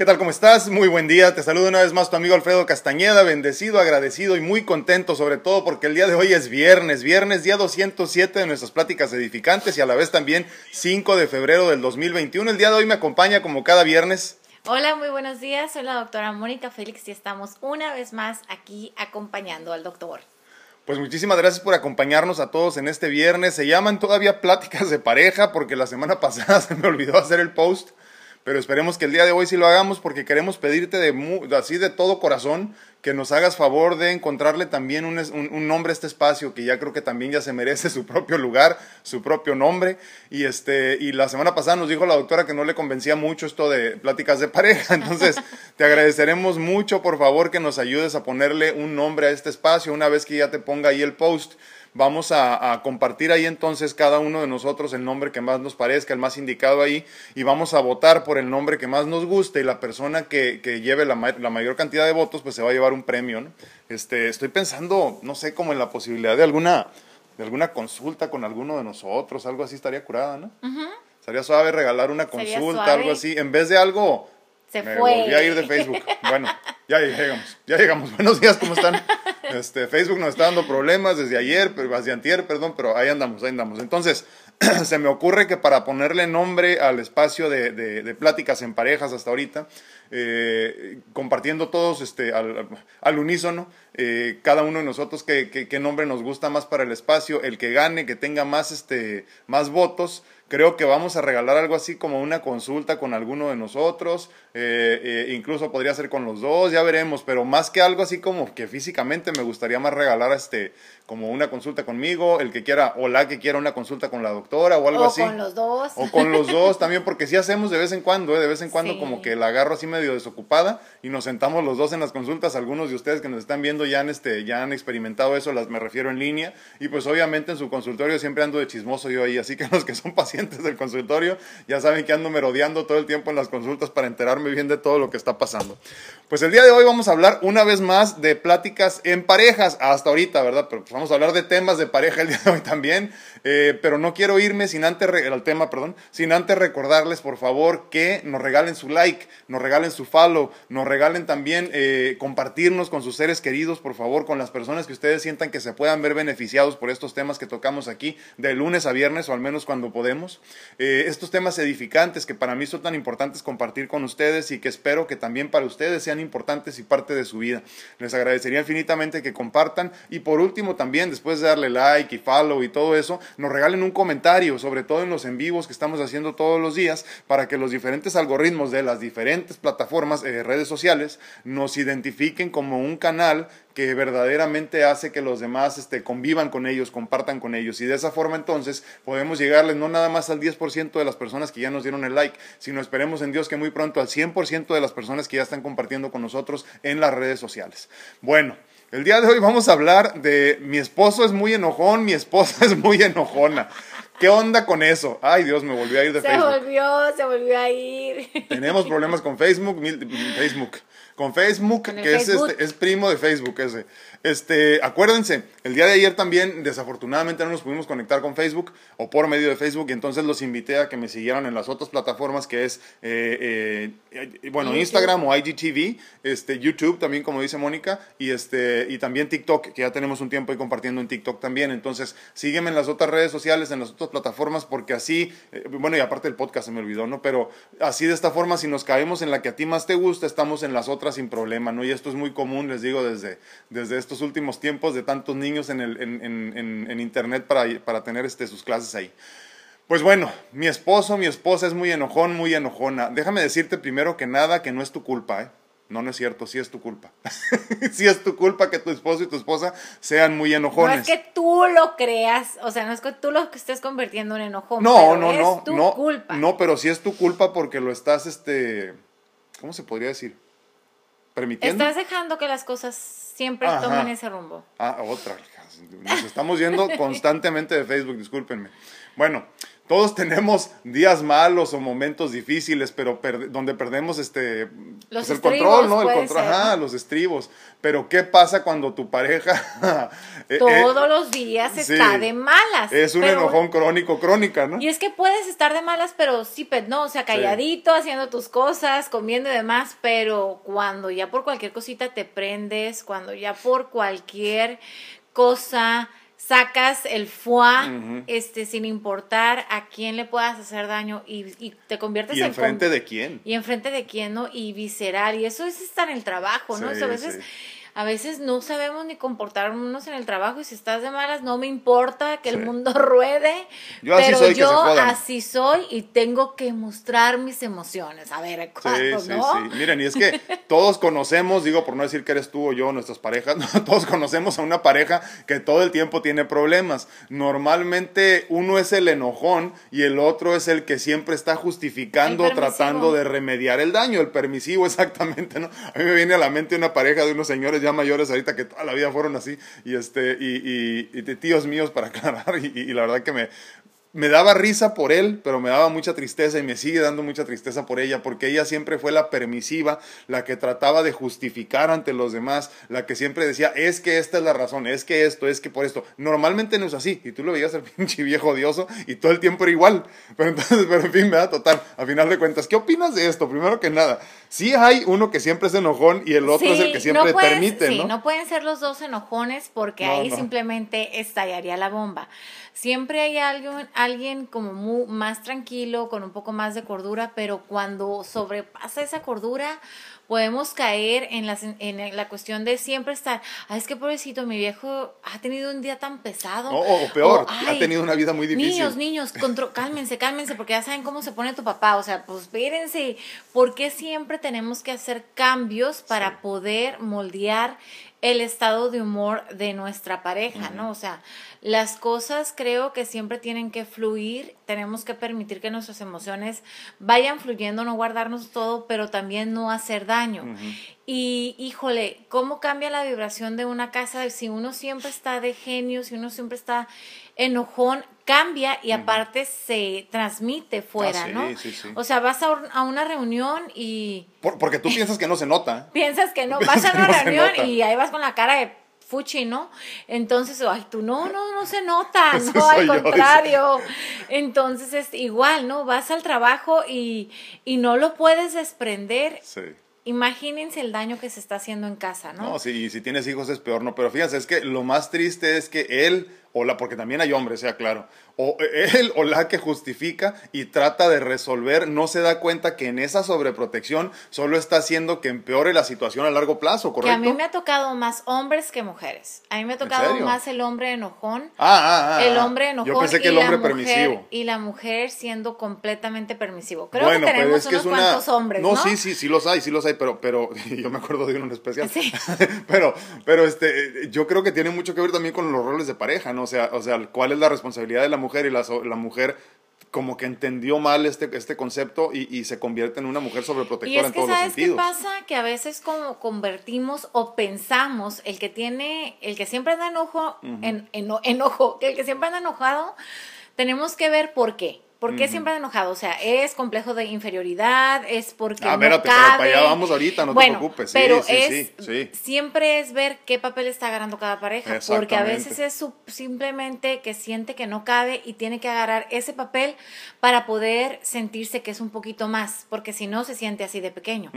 ¿Qué tal? ¿Cómo estás? Muy buen día. Te saludo una vez más tu amigo Alfredo Castañeda, bendecido, agradecido y muy contento, sobre todo porque el día de hoy es viernes, viernes día 207 de nuestras pláticas edificantes y a la vez también 5 de febrero del 2021. El día de hoy me acompaña como cada viernes. Hola, muy buenos días. Soy la doctora Mónica Félix y estamos una vez más aquí acompañando al doctor. Pues muchísimas gracias por acompañarnos a todos en este viernes. Se llaman todavía pláticas de pareja porque la semana pasada se me olvidó hacer el post pero esperemos que el día de hoy sí lo hagamos porque queremos pedirte de, así de todo corazón que nos hagas favor de encontrarle también un, un, nombre a este espacio que ya creo que también ya se merece su propio lugar, su propio nombre. Y, este, y la semana pasada nos dijo la doctora que no le convencía mucho esto de pláticas de pareja. Entonces, te agradeceremos mucho, por favor, que nos ayudes a ponerle un nombre a este espacio una vez que ya te ponga ahí el post. Vamos a, compartir ahí entonces cada uno de nosotros el nombre que más nos parezca, el más indicado ahí, y vamos a votar por el nombre que más nos guste y la persona que, lleve la, mayor cantidad de votos pues se va a llevar un premio. Este, estoy pensando, no sé, como en la posibilidad de alguna, de alguna consulta con alguno de nosotros, algo así estaría curada, ¿no? Estaría suave regalar una consulta, algo así, en vez de algo... Se me fue. volví a ir de Facebook. Bueno, ya llegamos, ya llegamos. Buenos días, ¿cómo están? Este, Facebook nos está dando problemas desde ayer, pero, desde antier, perdón, pero ahí andamos, ahí andamos. Entonces, se me ocurre que para ponerle nombre al espacio de, de, pláticas en parejas hasta ahorita, eh, compartiendo todos este, al, al unísono, eh, cada uno de nosotros qué, qué, nombre nos gusta más para el espacio, el que gane, que tenga más, este, más votos, creo que vamos a regalar algo así como una consulta con alguno de nosotros, eh, eh, incluso podría ser con los dos, ya veremos, pero más que algo así como que físicamente me gustaría más regalar este como una consulta conmigo, el que quiera o la que quiera una consulta con la doctora o algo así. O con los dos. O con los dos también, porque sí hacemos de vez en cuando, ¿eh? de vez en cuando como que la agarro así medio desocupada y nos sentamos los dos en las consultas, algunos de ustedes que nos están viendo ya han, este, ya han experimentado eso, las me refiero en línea, y pues obviamente en su consultorio siempre ando de chismoso yo ahí, así que los que son pacientes del consultorio ya saben que ando merodeando todo el tiempo en las consultas para enterarme me bien de todo lo que está pasando. Pues el día de hoy vamos a hablar una vez más de pláticas en parejas, hasta ahorita, ¿verdad? Pero pues vamos a hablar de temas de pareja el día de hoy también, eh, pero no quiero irme sin antes, el tema, perdón, sin antes recordarles, por favor, que nos regalen su like, nos regalen su follow, nos regalen también eh, compartirnos con sus seres queridos, por favor, con las personas que ustedes sientan que se puedan ver beneficiados por estos temas que tocamos aquí de lunes a viernes o al menos cuando podemos. Eh, estos temas edificantes que para mí son tan importantes compartir con ustedes y que espero que también para ustedes sean importantes y parte de su vida. Les agradecería infinitamente que compartan y por último también después de darle like y follow y todo eso, nos regalen un comentario, sobre todo en los en vivos que estamos haciendo todos los días para que los diferentes algoritmos de las diferentes plataformas, eh, redes sociales, nos identifiquen como un canal que verdaderamente hace que los demás este, convivan con ellos, compartan con ellos. Y de esa forma entonces podemos llegarles no nada más al 10% de las personas que ya nos dieron el like, sino esperemos en Dios que muy pronto al 100% de las personas que ya están compartiendo con nosotros en las redes sociales. Bueno. El día de hoy vamos a hablar de mi esposo es muy enojón, mi esposa es muy enojona. ¿Qué onda con eso? Ay, Dios, me volvió a ir de Facebook. Se volvió, se volvió a ir. Tenemos problemas con Facebook, Facebook con Facebook, que Es, este, es primo de Facebook ese. Este, acuérdense, el día de ayer también, desafortunadamente, no nos pudimos conectar con Facebook o por medio de Facebook, y entonces los invité a que me siguieran en las otras plataformas que es, eh, eh, bueno, Instagram o IGTV, este, YouTube también, como dice Mónica, y, este, y también TikTok, que ya tenemos un tiempo ahí compartiendo en TikTok también. Entonces, sígueme en las otras redes sociales, en las otras plataformas, porque así, eh, bueno, y aparte el podcast se me olvidó, ¿no? Pero así de esta forma, si nos caemos en la que a ti más te gusta, estamos en las otras sin problema, ¿no? Y esto es muy común, les digo, desde, desde estos últimos tiempos de tantos niños en, el, en, en, en internet para, para tener este, sus clases ahí. Pues bueno, mi esposo, mi esposa es muy enojón, muy enojona. Déjame decirte primero que nada que no es tu culpa, ¿eh? No, no es cierto, sí es tu culpa. sí es tu culpa que tu esposo y tu esposa sean muy enojones. No es que tú lo creas, o sea, no es que tú lo estés convirtiendo en enojón. No, no, no, es tu no, culpa. No, pero sí es tu culpa porque lo estás, este, ¿cómo se podría decir? Permitiendo. Estás dejando que las cosas siempre tomen ese rumbo. Ah, otra. Nos estamos yendo constantemente de Facebook, discúlpenme. Bueno, todos tenemos días malos o momentos difíciles, pero donde perdemos este los pues, el control, ¿no? El control, ajá, los estribos. Pero ¿qué pasa cuando tu pareja eh, todos eh, los días está de malas? Es un enojón crónico, crónica, ¿no? Y es que puedes estar de malas, pero sí, no, o sea, calladito, haciendo tus cosas, comiendo y demás, pero cuando ya por cualquier cosita te prendes, cuando ya por cualquier cosa sacas el foie, este, sin importar a quién le puedas hacer daño y, y te conviertes en... ¿Y enfrente de quién? Y enfrente de quién, ¿no? Y visceral, y eso es estar en el trabajo, ¿no? a veces a veces no sabemos ni comportarnos en el trabajo y si estás de malas no me importa que el mundo ruede, yo pero así soy, yo así soy y tengo que mostrar mis emociones. A ver, ¿cuándo, sí, sí, sí. Miren, y es que todos conocemos, digo por no decir que eres tú o yo, nuestras parejas, todos conocemos a una pareja que todo el tiempo tiene problemas. Normalmente uno es el enojón y el otro es el que siempre está justificando, tratando de remediar el daño, el permisivo exactamente, ¿no? A mí me viene a la mente una pareja de unos señores ya mayores ahorita que toda la vida fueron así y, este, y, y, de tíos míos para aclarar y, y la verdad que me, me daba risa por él, pero me daba mucha tristeza y me sigue dando mucha tristeza por ella, porque ella siempre fue la permisiva, la que trataba de justificar ante los demás, la que siempre decía, es que esta es la razón, es que esto, es que por esto. Normalmente no es así, y tú lo veías al pinche viejo odioso y todo el tiempo era igual. Pero entonces, pero en fin, me da total, a final de cuentas, ¿qué opinas de esto? Primero que nada, sí hay uno que siempre es enojón y el otro es el que siempre permite, sí, ¿no? pueden ser los dos enojones porque ahí simplemente estallaría la bomba. Siempre hay alguien, alguien como más tranquilo, con un poco más de cordura, pero cuando sobrepasa esa cordura, podemos caer en, las, en la cuestión de siempre estar, ah, es que pobrecito, mi viejo ha tenido un día tan pesado. o peor, ha tenido una vida muy difícil. Niños, niños, cálmense, cálmense, porque ya saben cómo se pone tu papá. O sea, pues espérense, ¿por qué siempre tenemos que hacer cambios para poder moldear el estado de humor de nuestra pareja, ¿no? O sea, las cosas creo que siempre tienen que fluir, tenemos que permitir que nuestras emociones vayan fluyendo, no guardarnos todo, pero también no hacer daño. Y híjole, ¿cómo cambia la vibración de una casa si uno siempre está de genio, si uno siempre está enojón, cambia y aparte se transmite fuera, ah, ¿no? O sea, vas a, una reunión y... porque tú piensas que no se nota. Piensas que no, vas a una reunión y ahí vas con la cara de fuchi, ¿no? Entonces, ay, tú no, no, no se nota, no, al contrario. Entonces es igual, ¿no? Vas al trabajo y, y no lo puedes desprender. Sí imagínense el daño que se está haciendo en casa, ¿no? No, sí, y si tienes hijos es peor, ¿no? Pero fíjense, es que lo más triste es que él, o la, porque también hay hombres, sea claro, o él o la que justifica y trata de resolver, no se da cuenta que en esa sobreprotección solo está haciendo que empeore la situación a largo plazo, ¿correcto? Que a mí me ha tocado más hombres que mujeres. A mí me ha tocado más el hombre enojón. Ah, ah, ah. El hombre enojón. Yo pensé que el hombre permisivo. Y la mujer siendo completamente permisivo. Creo que tenemos unos cuantos hombres, ¿no? No, sí, sí, sí los hay, sí los hay, pero, pero yo me acuerdo de uno en especial. Sí. pero, pero este, yo creo que tiene mucho que ver también con los roles de pareja, ¿no? O sea, o sea, cuál es la responsabilidad de la mujer mujer y la, la mujer como que entendió mal este, este concepto y, y, se convierte en una mujer sobreprotectora en todos los sentidos. ¿Sabes qué pasa? Que a veces como convertimos o pensamos el que tiene, el que siempre anda enojo, en, enojo, el que siempre anda enojado, tenemos que ver por qué. ¿Por qué siempre enojado? O sea, es complejo de inferioridad, es porque ah, no cabe. pero para allá vamos ahorita, no te preocupes. Sí, pero sí, es, sí, siempre es ver qué papel está agarrando cada pareja, porque a veces es simplemente que siente que no cabe y tiene que agarrar ese papel para poder sentirse que es un poquito más, porque si no se siente así de pequeño.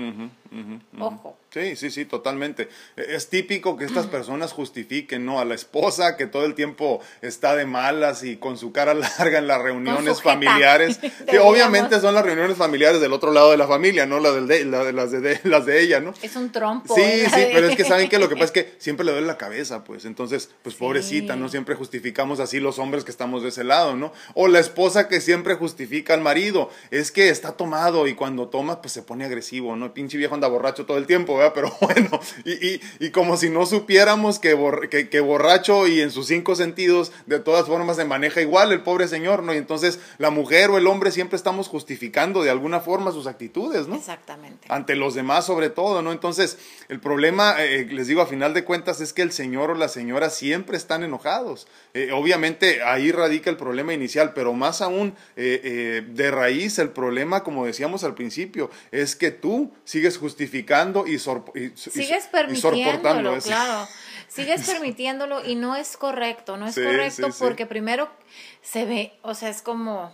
Ojo. Sí, sí, sí, totalmente. E, es típico que estas personas justifiquen, ¿no? A la esposa que todo el tiempo está de malas y con su cara larga en las reuniones familiares. que obviamente son las reuniones familiares del otro lado de la familia, no la, del de, la de, las, de, las de ella, ¿no? Es un trompo. Sí, sí, pero es que saben que lo que pasa es que siempre le duele la cabeza, pues. Entonces, pues pobrecita, ¿no? Siempre justificamos así los hombres que estamos de ese lado, ¿no? O la esposa que siempre justifica al marido. Es que está tomado y cuando toma, pues se pone agresivo, ¿no? El pinche viejo anda borracho todo el tiempo, ¿verdad? Pero bueno, y, y, como si no supiéramos que, que, borracho y en sus cinco sentidos de todas formas se maneja igual el pobre señor, ¿no? Y entonces la mujer o el hombre siempre estamos justificando de alguna forma sus actitudes, ¿no? Exactamente. Ante los demás sobre todo, ¿no? Entonces, el problema, eh, les digo, a final de cuentas es que el señor o la señora siempre están enojados. Eh, obviamente ahí radica el problema inicial, pero más aún eh, de raíz el problema, como decíamos al principio, es que tú sigues justificando y, sigues permitiéndolo, claro. Sigues permitiéndolo y no es correcto, no es correcto porque primero se ve, o sea, es como,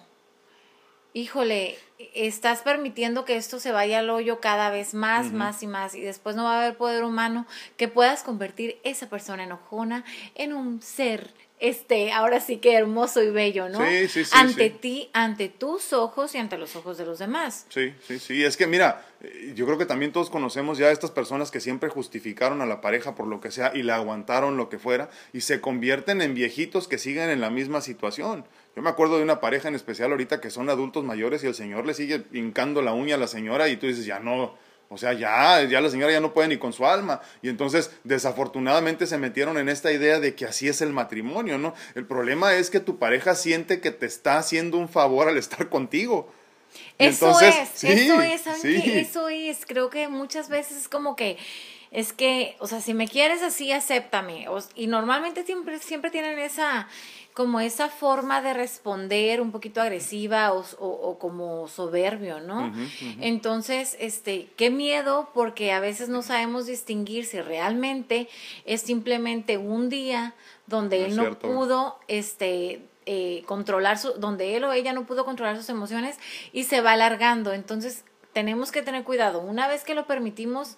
híjole, estás permitiendo que esto se vaya al hoyo cada vez más, más y más, y después no va a haber poder humano que puedas convertir esa persona enojona en un ser este, ahora sí que hermoso y bello, ¿no? Sí, sí, sí. Ante ti, ante tus ojos y ante los ojos de los demás. Sí, sí, sí. Es que mira, eh, yo creo que también todos conocemos ya a estas personas que siempre justificaron a la pareja por lo que sea y la aguantaron lo que fuera y se convierten en viejitos que siguen en la misma situación. Yo me acuerdo de una pareja en especial ahorita que son adultos mayores y el señor le sigue hincando la uña a la señora y tú dices, ya no o sea, ya, ya la señora ya no puede ni con su alma. Y entonces, desafortunadamente, se metieron en esta idea de que así es el matrimonio, ¿no? El problema es que tu pareja siente que te está haciendo un favor al estar contigo. Eso es, eso es, Eso es. Creo que muchas veces es como que es que, o sea, si me quieres así, acéptame. y normalmente siempre, siempre tienen esa, como esa forma de responder un poquito agresiva o, o, como soberbio, ¿no? Entonces, este, qué miedo porque a veces no sabemos distinguir si realmente es simplemente un día donde él no pudo, este, eh, controlar su, donde él o ella no pudo controlar sus emociones y se va alargando. Entonces, tenemos que tener cuidado. Una vez que lo permitimos,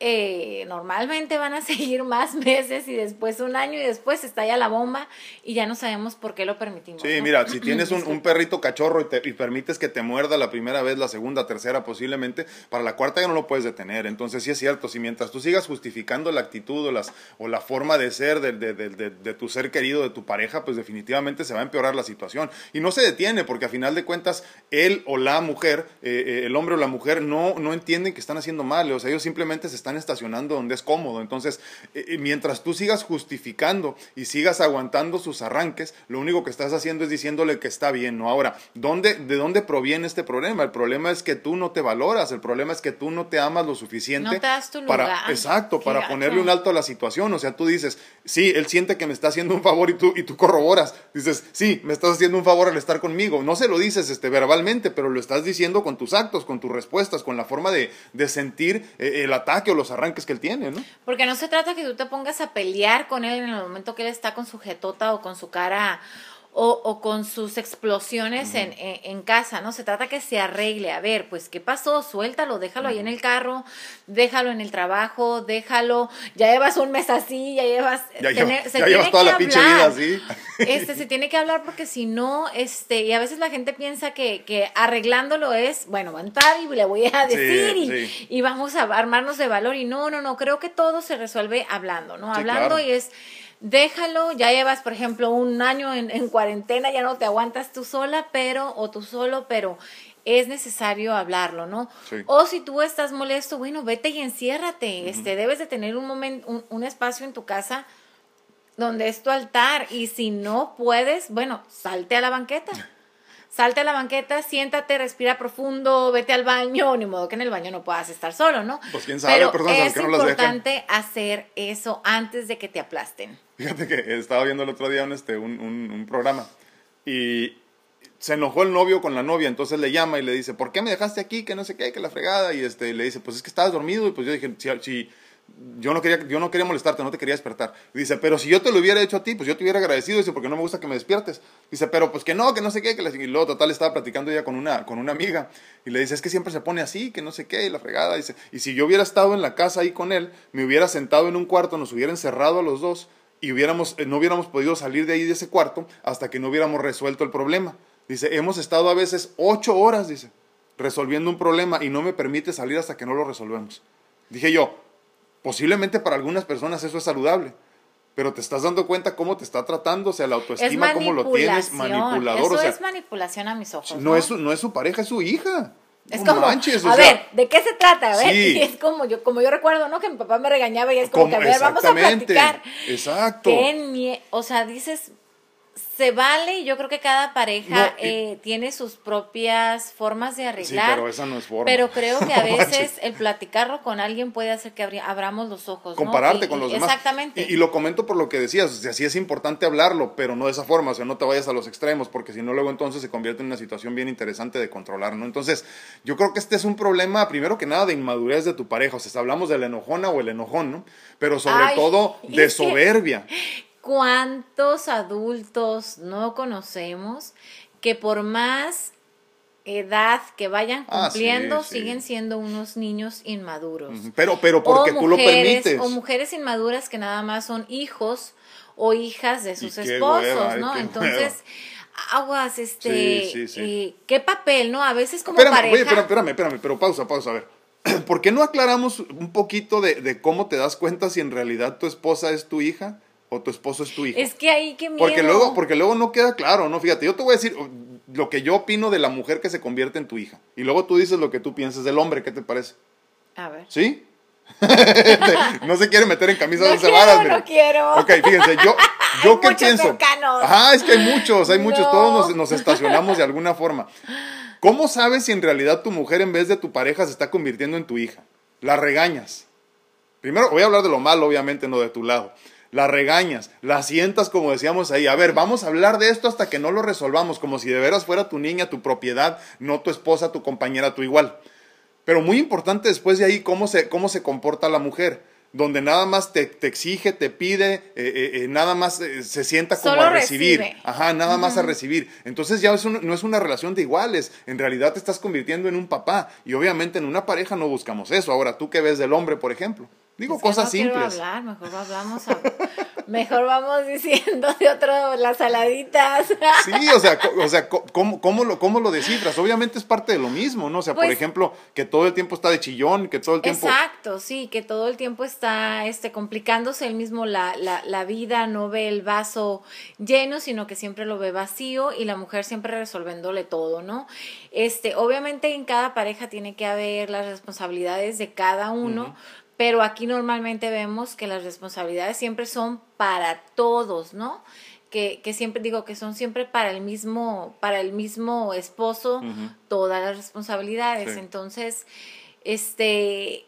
eh, normalmente van a seguir más meses y después un año y después estalla la bomba y ya no sabemos por qué lo permitimos. Sí, mira, si tienes un, perrito cachorro y, te, y, permites que te muerda la primera vez, la segunda, tercera posiblemente, para la cuarta ya no lo puedes detener. Entonces sí es cierto, si mientras tú sigas justificando la actitud o, las, o la forma de ser de, de, de, de, tu ser querido, de tu pareja, pues definitivamente se va a empeorar la situación. Y no se detiene porque a final de cuentas él o la mujer, eh, eh, el hombre o la mujer no, no entienden que están haciendo mal, o sea, ellos simplemente se están están estacionando donde es cómodo. Entonces, eh, eh, mientras tú sigas justificando y sigas aguantando sus arranques, lo único que estás haciendo es diciéndole que está bien, ¿no? Ahora, ¿dónde, ¿de dónde proviene este problema? El problema es que tú no te valoras, el problema es que tú no te amas lo suficiente. Para, exacto, para ponerle un alto a la situación. O sea, tú dices, sí, él siente que me está haciendo un favor y tú, y tú corroboras. Dices, sí, me estás haciendo un favor al estar conmigo. No se lo dices este, verbalmente, pero lo estás diciendo con tus actos, con tus respuestas, con la forma de, de sentir eh, el ataque o los arranques que él tiene, ¿no? Porque no se trata que tú te pongas a pelear con él en el momento que él está con su jetota o con su cara o, o con sus explosiones en, en, casa, ¿no? Se trata que se arregle. A ver, pues, ¿qué pasó? Suéltalo, déjalo ahí en el carro, déjalo en el trabajo, déjalo. Ya llevas un mes así, ya llevas. Ya, llevas toda la pinche vida así. Este, se tiene que hablar porque si no, este, y a veces la gente piensa que, que arreglándolo es, bueno, va a entrar y le voy a decir y, y, vamos a armarnos de valor. Y no, no, no, creo que todo se resuelve hablando, ¿no? hablando y es déjalo, ya llevas, por ejemplo, un año en, cuarentena, ya no te aguantas tú sola, pero, o tú solo, pero es necesario hablarlo, ¿no? O si tú estás molesto, bueno, vete y enciérrate, este, debes de tener un momento, un, espacio en tu casa donde es tu altar, y si no puedes, bueno, salte a la banqueta. Salte a la banqueta, siéntate, respira profundo, vete al baño, ni modo que en el baño no puedas estar solo, ¿no? Pues quién sabe, Pero es importante hacer eso antes de que te aplasten. Fíjate que estaba viendo el otro día un, este, un, un, programa y se enojó el novio con la novia, entonces le llama y le dice, ¿por qué me dejaste aquí? Que no sé qué, que la fregada. Y este, le dice, pues es que estabas dormido. Y pues yo dije, si, yo no quería, yo no quería molestarte, no te quería despertar. Dice, pero si yo te lo hubiera hecho a ti, pues yo te hubiera agradecido, dice, porque no me gusta que me despiertes. Dice, pero pues que no, que no sé qué, que y luego total estaba platicando ella con una, con una amiga, y le dice, es que siempre se pone así, que no sé qué, y la fregada, dice, y si yo hubiera estado en la casa ahí con él, me hubiera sentado en un cuarto, nos hubiera encerrado a los dos, y hubiéramos, eh, no hubiéramos podido salir de ahí de ese cuarto hasta que no hubiéramos resuelto el problema. Dice, hemos estado a veces ocho horas, dice, resolviendo un problema y no me permite salir hasta que no lo resolvemos. Dije yo, Posiblemente para algunas personas eso es saludable, pero te estás dando cuenta cómo te está tratando, o sea, la autoestima, cómo lo tienes, manipulador. Eso es manipulación a mis ojos. No, Es, su, no es su pareja, es su hija. Es No como, manches, a sea, ver, ¿de qué se trata? A ver, sí. y es como yo, como yo recuerdo, ¿no? Que mi papá me regañaba y es como, Como- que, a ver, vamos a platicar. exacto. O sea, dices, se vale, y yo creo que cada pareja No, y- eh, tiene sus propias formas de Sí, arreglar. pero esa no es forma. Pero creo que a veces el platicarlo con alguien puede hacer que abri- abramos los ojos. ¿no? compararte Y- con y- los demás. Exactamente. Y, y lo comento por lo que decías, o sea, sí es importante hablarlo, pero no de esa forma, o sea, no te vayas a los extremos, porque si no, luego entonces se convierte en una situación bien interesante de controlar, ¿no? Entonces, yo creo que este es un problema, primero que nada, de inmadurez de tu pareja, o sea, hablamos de la enojona o el enojón, ¿no? Pero sobre Ay, todo y de que- soberbia. ¿Cuántos adultos no conocemos que por más edad que vayan Ah, sí, cumpliendo sí. siguen siendo unos niños inmaduros? Pero, pero porque o tú lo permites. O mujeres inmaduras que nada más son hijos o hijas de sus esposos, hueva, ¿no? Entonces, aguas, este, Sí, sí, sí. eh, ¿qué papel, no? A veces como Espérame, pareja... oye, espérame, espérame, espérame, pero pausa, pausa, a ver. ¿Por qué no aclaramos un poquito de, de cómo te das cuenta si en realidad tu esposa es tu hija o tu esposo es tu hijo? Es que ahí qué miedo. Porque luego, porque luego no queda claro, ¿no? Fíjate, yo te voy a decir lo que yo opino de la mujer que se convierte en tu hija. Y luego tú dices lo que tú piensas del hombre, ¿qué te parece? A ver. ¿Sí? no se quiere meter en camisa No de once varas, no quiero. Ok, fíjense, yo, yo Hay qué pienso. cercanos. Ajá, es que hay muchos, hay muchos, todos nos, nos estacionamos de alguna forma. ¿Cómo sabes si en realidad tu mujer en vez de tu pareja se está convirtiendo en tu hija? La regañas. Primero voy a hablar de lo malo, obviamente, no de tu lado. La regañas, la sientas como decíamos ahí. A ver, vamos a hablar de esto hasta que no lo resolvamos, como si de veras fuera tu niña, tu propiedad, no tu esposa, tu compañera, tu igual. Pero muy importante después de ahí cómo se, cómo se comporta la mujer, donde nada más te, te exige, te pide, eh, eh, eh, nada más eh, se sienta como Solo a recibir. recibe. Ajá, nada más a recibir. Entonces ya es un- no es una relación de iguales, en realidad te estás convirtiendo en un papá y obviamente en una pareja no buscamos eso. Ahora, ¿tú qué ves del hombre, por ejemplo? Digo Es que cosas no simples. hablar, mejor hablamos a- mejor vamos diciendo de otro las saladitas. Sí, o sea, o sea ¿cómo, cómo, lo, ¿cómo lo descifras? Obviamente es parte de lo mismo, ¿no? O sea, por Pues- ejemplo, que todo el tiempo está de chillón, que todo el tiempo... Exacto, sí, que todo el tiempo está este, complicándose él mismo la, la, la vida, no ve el vaso lleno, sino que siempre lo ve vacío y la mujer siempre resolviéndole todo, ¿no? Este, obviamente en cada pareja tiene que haber las responsabilidades de cada uno, pero aquí normalmente vemos que las responsabilidades siempre son para todos, ¿no? Que, que siempre digo que son siempre para el mismo, para el mismo esposo todas las responsabilidades. Sí. Entonces, este,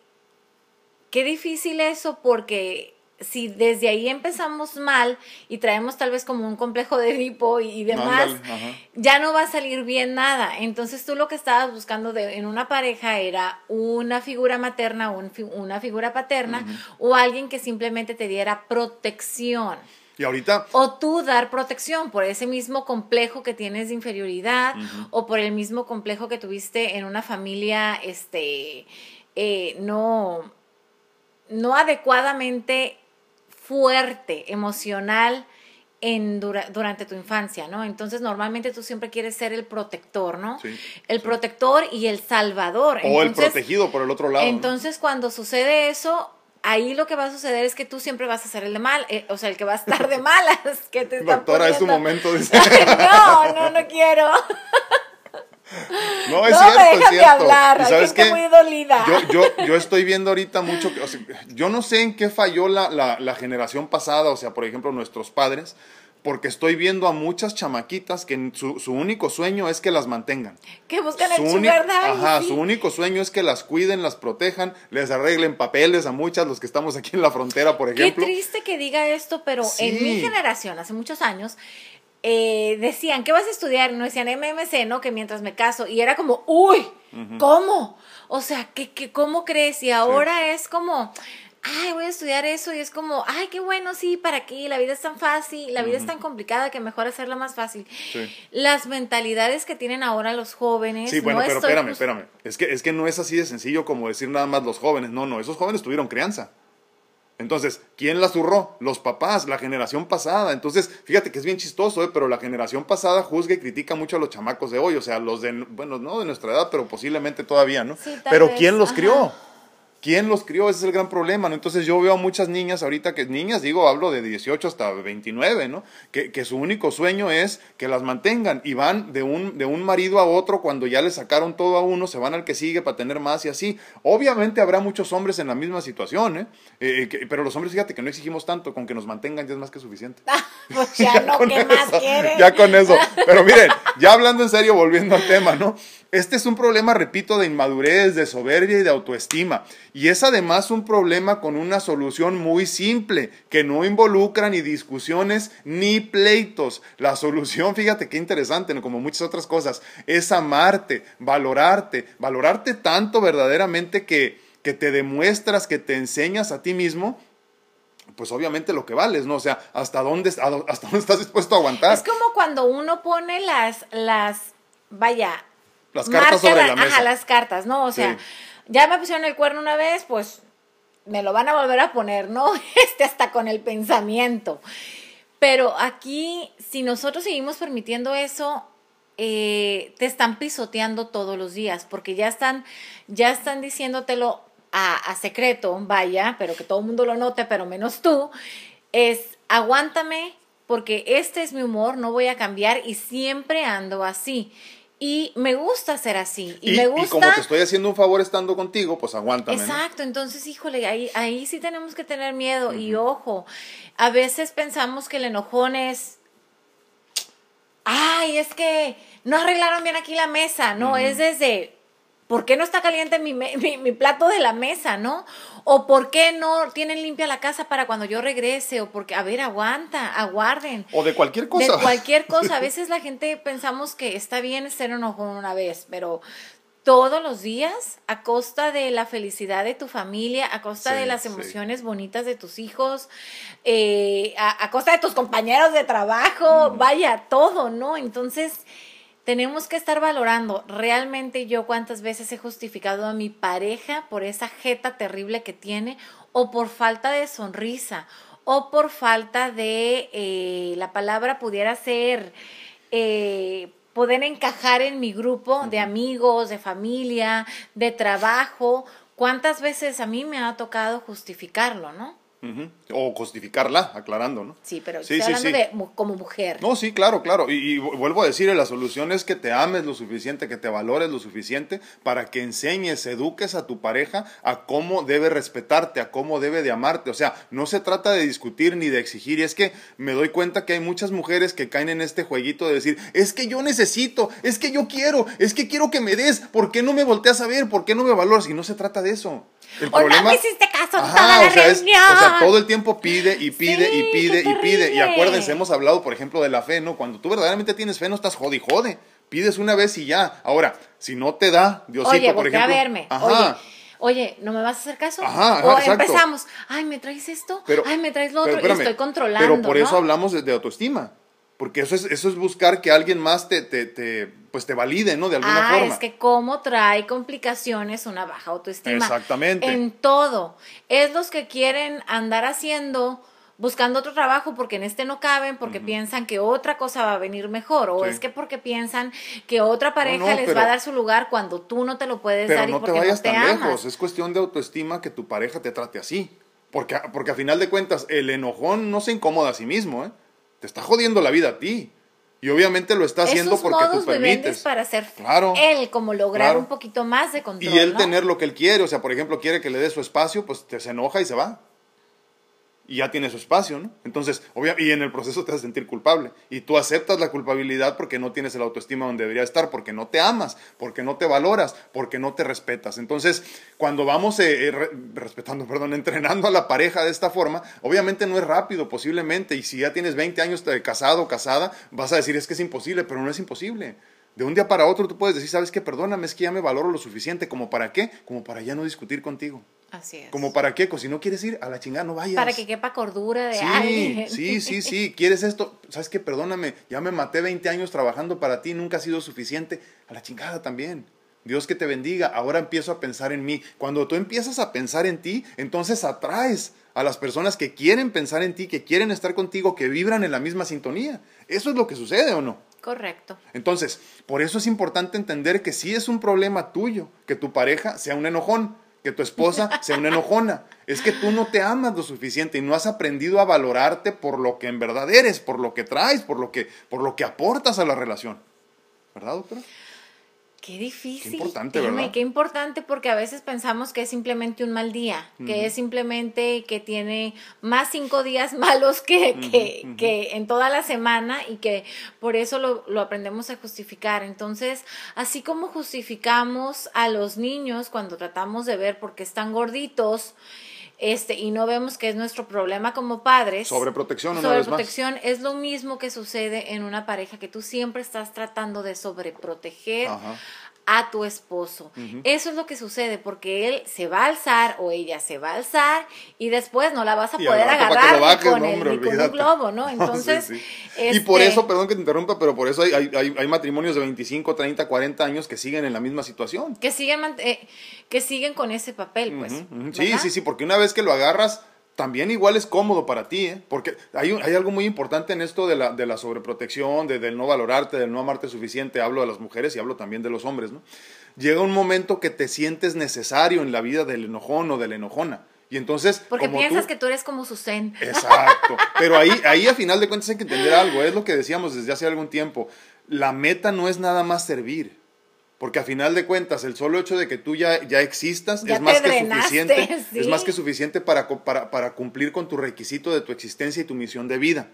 qué difícil eso porque si desde ahí empezamos mal y traemos tal vez como un complejo de Edipo y, y demás, Ándale, ya no va a salir bien nada. Entonces tú lo que estabas buscando de, en una pareja era una figura materna, un una figura paterna o alguien que simplemente te diera protección. Y ahorita, O tú dar protección por ese mismo complejo que tienes de inferioridad o por el mismo complejo que tuviste en una familia este, eh, no, no adecuadamente fuerte, emocional en dura- durante tu infancia, ¿no? Entonces normalmente tú siempre quieres ser el protector, ¿no? Sí, el sí. protector y el salvador. o el protegido por el otro lado. ¿no? entonces, cuando sucede eso, ahí lo que va a suceder es que tú siempre vas a ser el de mal, eh, o sea, el que va a estar de malas, que te está Doctora, es tu poniendo- momento. dice. no, no, no quiero. No, es no cierto, me es dejan de cierto. hablar, ¿Y hay sabes qué? muy dolida. Yo, yo, yo estoy viendo ahorita mucho, que- o sea, yo no sé en qué falló la, la, la generación pasada, o sea, por ejemplo, nuestros padres, porque estoy viendo a muchas chamaquitas que su, su único sueño es que las mantengan. que buscan Su el único- sugar daddy, ajá, sí. su único sueño es que las cuiden, las protejan, les arreglen papeles a muchas, los que estamos aquí en la frontera, por Qué ejemplo. triste que diga esto, pero en mi generación, hace muchos años, eh, decían, ¿qué vas a estudiar? No decían MMC, ¿no? Que mientras me caso. Y era como, uy, ¿cómo? O sea, ¿qué, qué, ¿cómo crees? Y ahora es como, ay, voy a estudiar eso. Y es como, ay, qué bueno, sí, ¿para qué? La vida es tan fácil, la vida es tan complicada que mejor hacerla más fácil. Sí. Las mentalidades que tienen ahora los jóvenes. Sí, bueno, no pero estoy espérame, espérame. Es que, es que no es así de sencillo como decir nada más los jóvenes. No, no, esos jóvenes tuvieron crianza. Entonces, ¿quién la zurró? Los papás, la generación pasada. Entonces, fíjate que es bien chistoso, ¿eh? pero la generación pasada juzga y critica mucho a los chamacos de hoy. O sea, los de, bueno, no de nuestra edad, pero posiblemente todavía, ¿no? Sí, pero vez, ¿quién los ajá. crió? ¿Quién los crió? Ese es el gran problema, ¿no? Entonces yo veo a muchas niñas ahorita que, niñas, digo, hablo de 18 hasta 29, ¿no? Que, que su único sueño es que las mantengan y van de un, de un marido a otro cuando ya le sacaron todo a uno, se van al que sigue para tener más y así. Obviamente habrá muchos hombres en la misma situación, ¿eh? eh que, pero los hombres, fíjate que no exigimos tanto, con que nos mantengan ya es más que suficiente. pues ya, no, ¿qué más quieren? Ya con eso. Pero miren, ya hablando en serio, volviendo al tema, ¿no? Este es un problema, repito, de inmadurez, de soberbia y de autoestima. Y es además un problema con una solución muy simple, que no involucra ni discusiones ni pleitos. La solución, fíjate qué interesante, como muchas otras cosas, es amarte, valorarte, valorarte tanto verdaderamente que, que te demuestras, que te enseñas a ti mismo pues obviamente lo que vales, ¿no? O sea, hasta dónde, hasta dónde estás dispuesto a aguantar. Es como cuando uno pone las, las, vaya, las cartas sobre la, mesa. Ajá, las cartas, ¿no? O sea, ya me pusieron el cuerno una vez, pues me lo van a volver a poner, ¿no? Este hasta con el pensamiento. Pero aquí, si nosotros seguimos permitiendo eso, eh, te están pisoteando todos los días, porque ya están, ya están diciéndotelo a, a secreto, vaya, pero que todo el mundo lo note, pero menos tú, es aguántame, porque este es mi humor, no voy a cambiar y siempre ando así. Y me gusta ser así. Y, me gusta. Y como te estoy haciendo un favor estando contigo, pues aguántame. Exacto, entonces, híjole, ahí, ahí sí tenemos que tener miedo. Y ojo, a veces pensamos que el enojón es. Ay, es que no arreglaron bien aquí la mesa. No, es desde ¿por qué no está caliente mi, mi, plato de la mesa, no? O ¿por qué no tienen limpia la casa para cuando yo regrese? O porque, a ver, aguanta, aguarden. O de cualquier cosa. De cualquier cosa. A veces la gente pensamos que está bien ser enojón una vez, pero todos los días a costa de la felicidad de tu familia, a costa de las emociones bonitas de tus hijos, eh, a, costa de tus compañeros de trabajo, mm. vaya, todo, ¿no? Entonces tenemos que estar valorando realmente yo cuántas veces he justificado a mi pareja por esa jeta terrible que tiene o por falta de sonrisa o por falta de, eh, la palabra pudiera ser, eh, poder encajar en mi grupo de amigos, de familia, de trabajo. ¿Cuántas veces a mí me ha tocado justificarlo, no? O justificarla, aclarando, ¿no? Sí, pero estoy hablando de como mujer. No, sí, claro, claro. Y, vuelvo a decir, la solución es que te ames lo suficiente, que te valores lo suficiente para que enseñes, eduques a tu pareja a cómo debe respetarte, a cómo debe de amarte. O sea, no se trata de discutir ni de exigir. Y es que me doy cuenta que hay muchas mujeres que caen en este jueguito de decir, es que yo necesito, es que yo quiero, es que quiero que me des, ¿por qué no me volteas a ver? ¿Por qué no me valoras? Y no se trata de eso. El problema, no me hiciste caso toda la sea, todo el tiempo pide y pide y pide y pide. Y acuérdense, hemos hablado, por ejemplo, de la fe, ¿no? Cuando tú verdaderamente tienes fe, no estás jode y jode. Pides una vez y ya. Ahora, si no te da, Diosito, Oye, por ejemplo. a verme. Oye, oye, ¿no me vas a hacer caso? Ajá, o empezamos, ay, ¿me traes esto? ay, ¿me traes lo otro? y estoy controlando, Pero por eso hablamos de, autoestima. Porque eso es, eso es buscar que alguien más te, te, te pues te valide, ¿no? De alguna ah, forma. es que cómo trae complicaciones una baja autoestima. Exactamente. En todo. Es los que quieren andar haciendo buscando otro trabajo porque en este no caben, porque piensan que otra cosa va a venir mejor, o es que porque piensan que otra pareja les va a dar su lugar cuando tú no te lo puedes dar y porque te vayas no te tan lejos, es cuestión de autoestima que tu pareja te trate así, porque, porque a final de cuentas el enojón no se incomoda a sí mismo, ¿eh? Te está jodiendo la vida a ti. Y obviamente lo está haciendo porque tú permites. para ser claro, él, como lograr un poquito más de control. Y él tener lo que él quiere, o sea, por ejemplo, quiere que le dé su espacio, pues te se enoja y se va y ya tiene su espacio, ¿no? Entonces, y en el proceso te hace sentir culpable. Y tú aceptas la culpabilidad porque no tienes el autoestima donde debería estar, porque no te amas, porque no te valoras, porque no te respetas. Entonces, cuando vamos eh, eh, respetando, perdón, entrenando a la pareja de esta forma, obviamente no es rápido, posiblemente. Y si ya tienes 20 años de casado o casada, vas a decir es que es imposible, pero no es imposible. De un día para otro tú puedes decir, ¿sabes qué? Perdóname, es que ya me valoro lo suficiente. ¿Como para qué? Como para ya no discutir contigo. Así es. Como para qué, pues si no quieres ir, a la chingada no vayas. Para que quepa cordura de sí, Sí, sí, sí, quieres esto, sabes qué, perdóname, ya me maté 20 años trabajando para ti, nunca ha sido suficiente, a la chingada también. Dios que te bendiga, ahora empiezo a pensar en mí. Cuando tú empiezas a pensar en ti, entonces atraes a las personas que quieren pensar en ti, que quieren estar contigo, que vibran en la misma sintonía. ¿Eso es lo que sucede o no? Correcto. Entonces, por eso es importante entender que sí es un problema tuyo que tu pareja sea un enojón que tu esposa sea una enojona. Es que tú no te amas lo suficiente y no has aprendido a valorarte por lo que en verdad eres, por lo que traes, por lo que, por lo que aportas a la relación. ¿Verdad, doctora? Qué difícil. Qué importante, ¿verdad? Qué importante porque a veces pensamos que es simplemente un mal día, que es simplemente que tiene más cinco días malos que, que, que, en toda la semana y que por eso lo, lo aprendemos a justificar. Entonces, así como justificamos a los niños cuando tratamos de ver por qué están gorditos, este, y no vemos que es nuestro problema como padres. Sobreprotección, una Sobreprotección es lo mismo que sucede en una pareja que tú siempre estás tratando de sobreproteger a tu esposo. Eso es lo que sucede porque él se va a alzar o ella se va a alzar y después no la vas a poder agarrar con, el, un globo, ¿no? Entonces... Y por este eso, perdón que te interrumpa, pero por eso hay, hay, hay, matrimonios de 25, 30, 40 años que siguen en la misma situación. Que siguen, eh, que siguen con ese papel, pues. Sí, sí, sí, porque una vez que lo agarras también igual es cómodo para ti, ¿eh? porque hay, hay, algo muy importante en esto de la, de la sobreprotección, de, del no valorarte, del no amarte suficiente, hablo de las mujeres y hablo también de los hombres, ¿no? Llega un momento que te sientes necesario en la vida del enojón o de la enojona. Y entonces... Porque piensas que tú eres como su zen. Exacto. Pero ahí, ahí a final de cuentas hay que entender algo, es lo que decíamos desde hace algún tiempo. La meta no es nada más servir. Porque a final de cuentas, el solo hecho de que tú ya, ya existas es, más que suficiente, es más que suficiente para, para, para cumplir con tu requisito de tu existencia y tu misión de vida.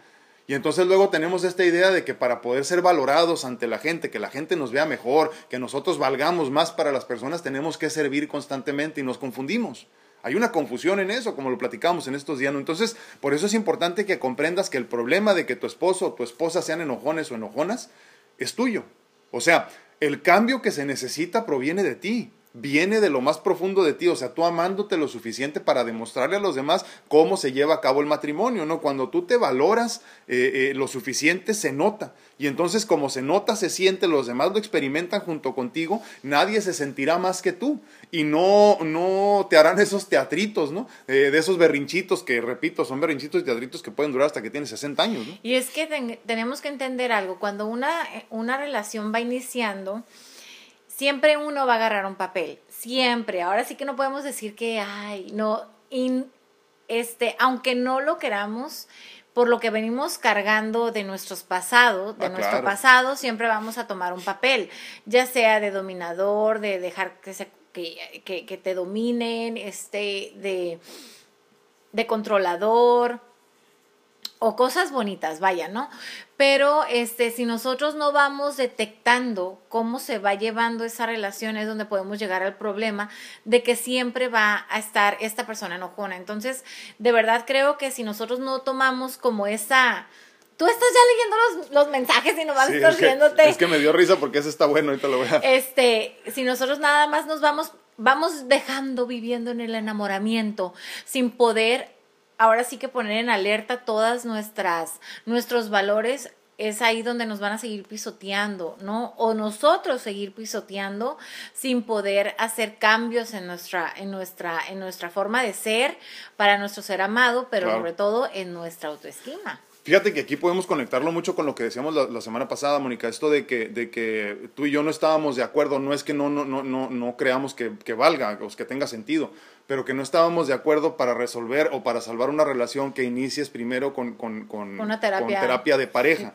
Y entonces luego tenemos esta idea de que para poder ser valorados ante la gente, que la gente nos vea mejor, que nosotros valgamos más para las personas, tenemos que servir constantemente y nos confundimos. Hay una confusión en eso, como lo platicamos en estos días. Entonces, por eso es importante que comprendas que el problema de que tu esposo o tu esposa sean enojones o enojonas es tuyo. O sea, el cambio que se necesita proviene de ti, viene de lo más profundo de ti, o sea, tú amándote lo suficiente para demostrarle a los demás cómo se lleva a cabo el matrimonio, ¿no? Cuando tú te valoras eh, eh, lo suficiente, se nota. Y entonces como se nota, se siente, los demás lo experimentan junto contigo, nadie se sentirá más que tú. Y no, no te harán esos teatritos, ¿no? Eh, de esos berrinchitos que, repito, son berrinchitos y teatritos que pueden durar hasta que tienes 60 años, ¿no? Y es que tenemos que entender algo, cuando una, una relación va iniciando, siempre uno va a agarrar un papel, siempre. Ahora sí que no podemos decir que, ay, no, este, aunque no lo queramos, por lo que venimos cargando de nuestros pasados, de ah, nuestro pasado, siempre vamos a tomar un papel, ya sea de dominador, de dejar que, se, que, que, que te dominen, este, de, de controlador, o cosas bonitas, vaya, ¿no? Pero este, si nosotros no vamos detectando cómo se va llevando esa relación, es donde podemos llegar al problema de que siempre va a estar esta persona enojona. Entonces, de verdad creo que si nosotros no tomamos como esa... Tú estás ya leyendo los, los mensajes y no vas a riéndote. Es que me dio risa porque ese está bueno, ahorita lo voy a... Este, si nosotros nada más nos vamos, vamos dejando viviendo en el enamoramiento sin poder ahora sí que poner en alerta todas nuestras nuestros valores es ahí donde nos van a seguir pisoteando, ¿no? O nosotros seguir pisoteando sin poder hacer cambios en nuestra en nuestra en nuestra forma de ser para nuestro ser amado, pero sobre todo en nuestra autoestima. Fíjate que aquí podemos conectarlo mucho con lo que decíamos la, semana pasada, Mónica, esto de que, de que tú y yo no estábamos de acuerdo, no es que no, no, no, no, no creamos que, que valga o que tenga sentido, pero que no estábamos de acuerdo para resolver o para salvar una relación que inicies primero con, con, con, una terapia. terapia de pareja.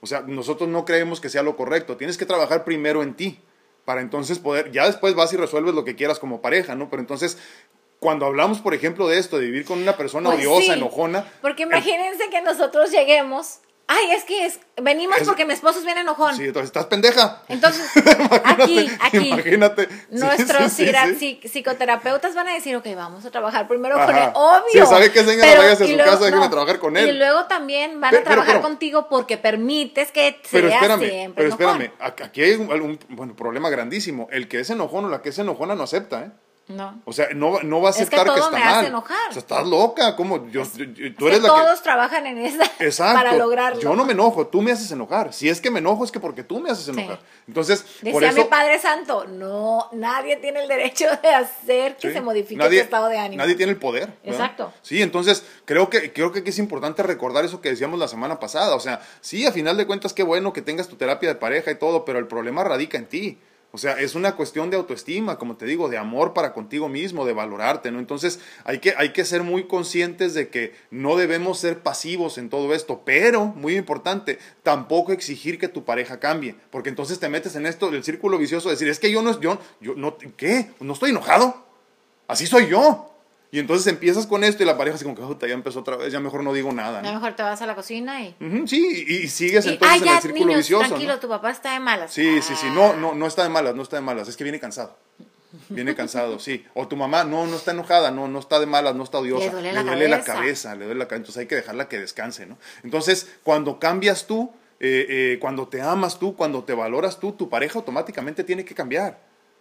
O sea, nosotros no creemos que sea lo correcto, tienes que trabajar primero en ti para entonces poder, ya después vas y resuelves lo que quieras como pareja, ¿no? Pero entonces cuando hablamos, por ejemplo, de esto, de vivir con una persona pues odiosa, enojona. Porque imagínense que nosotros lleguemos. Ay, es que es, venimos porque mi esposo es bien enojón. Sí, entonces estás pendeja. Entonces, aquí, aquí. Imagínate. Nuestros psicoterapeutas van a decir, ok, vamos a trabajar primero con él. Obvio. Sí, ¿sabe qué señora? Váyase a su casa, déjeme trabajar con él. Y luego también van a trabajar contigo porque permites que pero sea espérame, siempre Pero espérame, aquí hay un, un, bueno, problema grandísimo. El que es enojón o la que es enojona no acepta, ¿eh? No. O sea, no, no va a aceptar es que, está me mal. enojar. O sea, estás loca, ¿cómo? Yo, tú eres todos trabajan en esa Exacto. para lograrlo. Yo no me enojo, tú me haces enojar. Si es que me enojo es que porque tú me haces enojar. Entonces, Decía por eso, mi Padre Santo, no, nadie tiene el derecho de hacer que se modifique tu estado de ánimo. Nadie tiene el poder. Exacto. Sí, entonces creo que creo que es importante recordar eso que decíamos la semana pasada, o sea, sí, a final de cuentas qué bueno que tengas tu terapia de pareja y todo, pero el problema radica en ti. O sea, es una cuestión de autoestima, como te digo, de amor para contigo mismo, de valorarte, ¿no? Entonces hay que, hay que ser muy conscientes de que no debemos ser pasivos en todo esto, pero, muy importante, tampoco exigir que tu pareja cambie, porque entonces te metes en esto del círculo vicioso de decir, es que yo no, yo, yo no, ¿qué? No estoy enojado, así soy yo. Y entonces empiezas con esto y la pareja así como que ya empezó otra vez, ya mejor no digo nada. ¿no? Ya mejor te vas a la cocina y... sí, y, sigues entonces en el círculo vicioso. Tranquilo, tu papá está de malas. Sí, sí, sí, no, no, no está de malas, no está de malas, es que viene cansado. Viene cansado, sí. O tu mamá, no, no está enojada, no, no está de malas, no está odiosa. Le duele, la, cabeza. la cabeza. Le duele la cabeza. Entonces hay que dejarla que descanse, ¿no? Entonces, cuando cambias tú, eh, eh, cuando te amas tú, cuando te valoras tú, tu pareja automáticamente tiene que cambiar.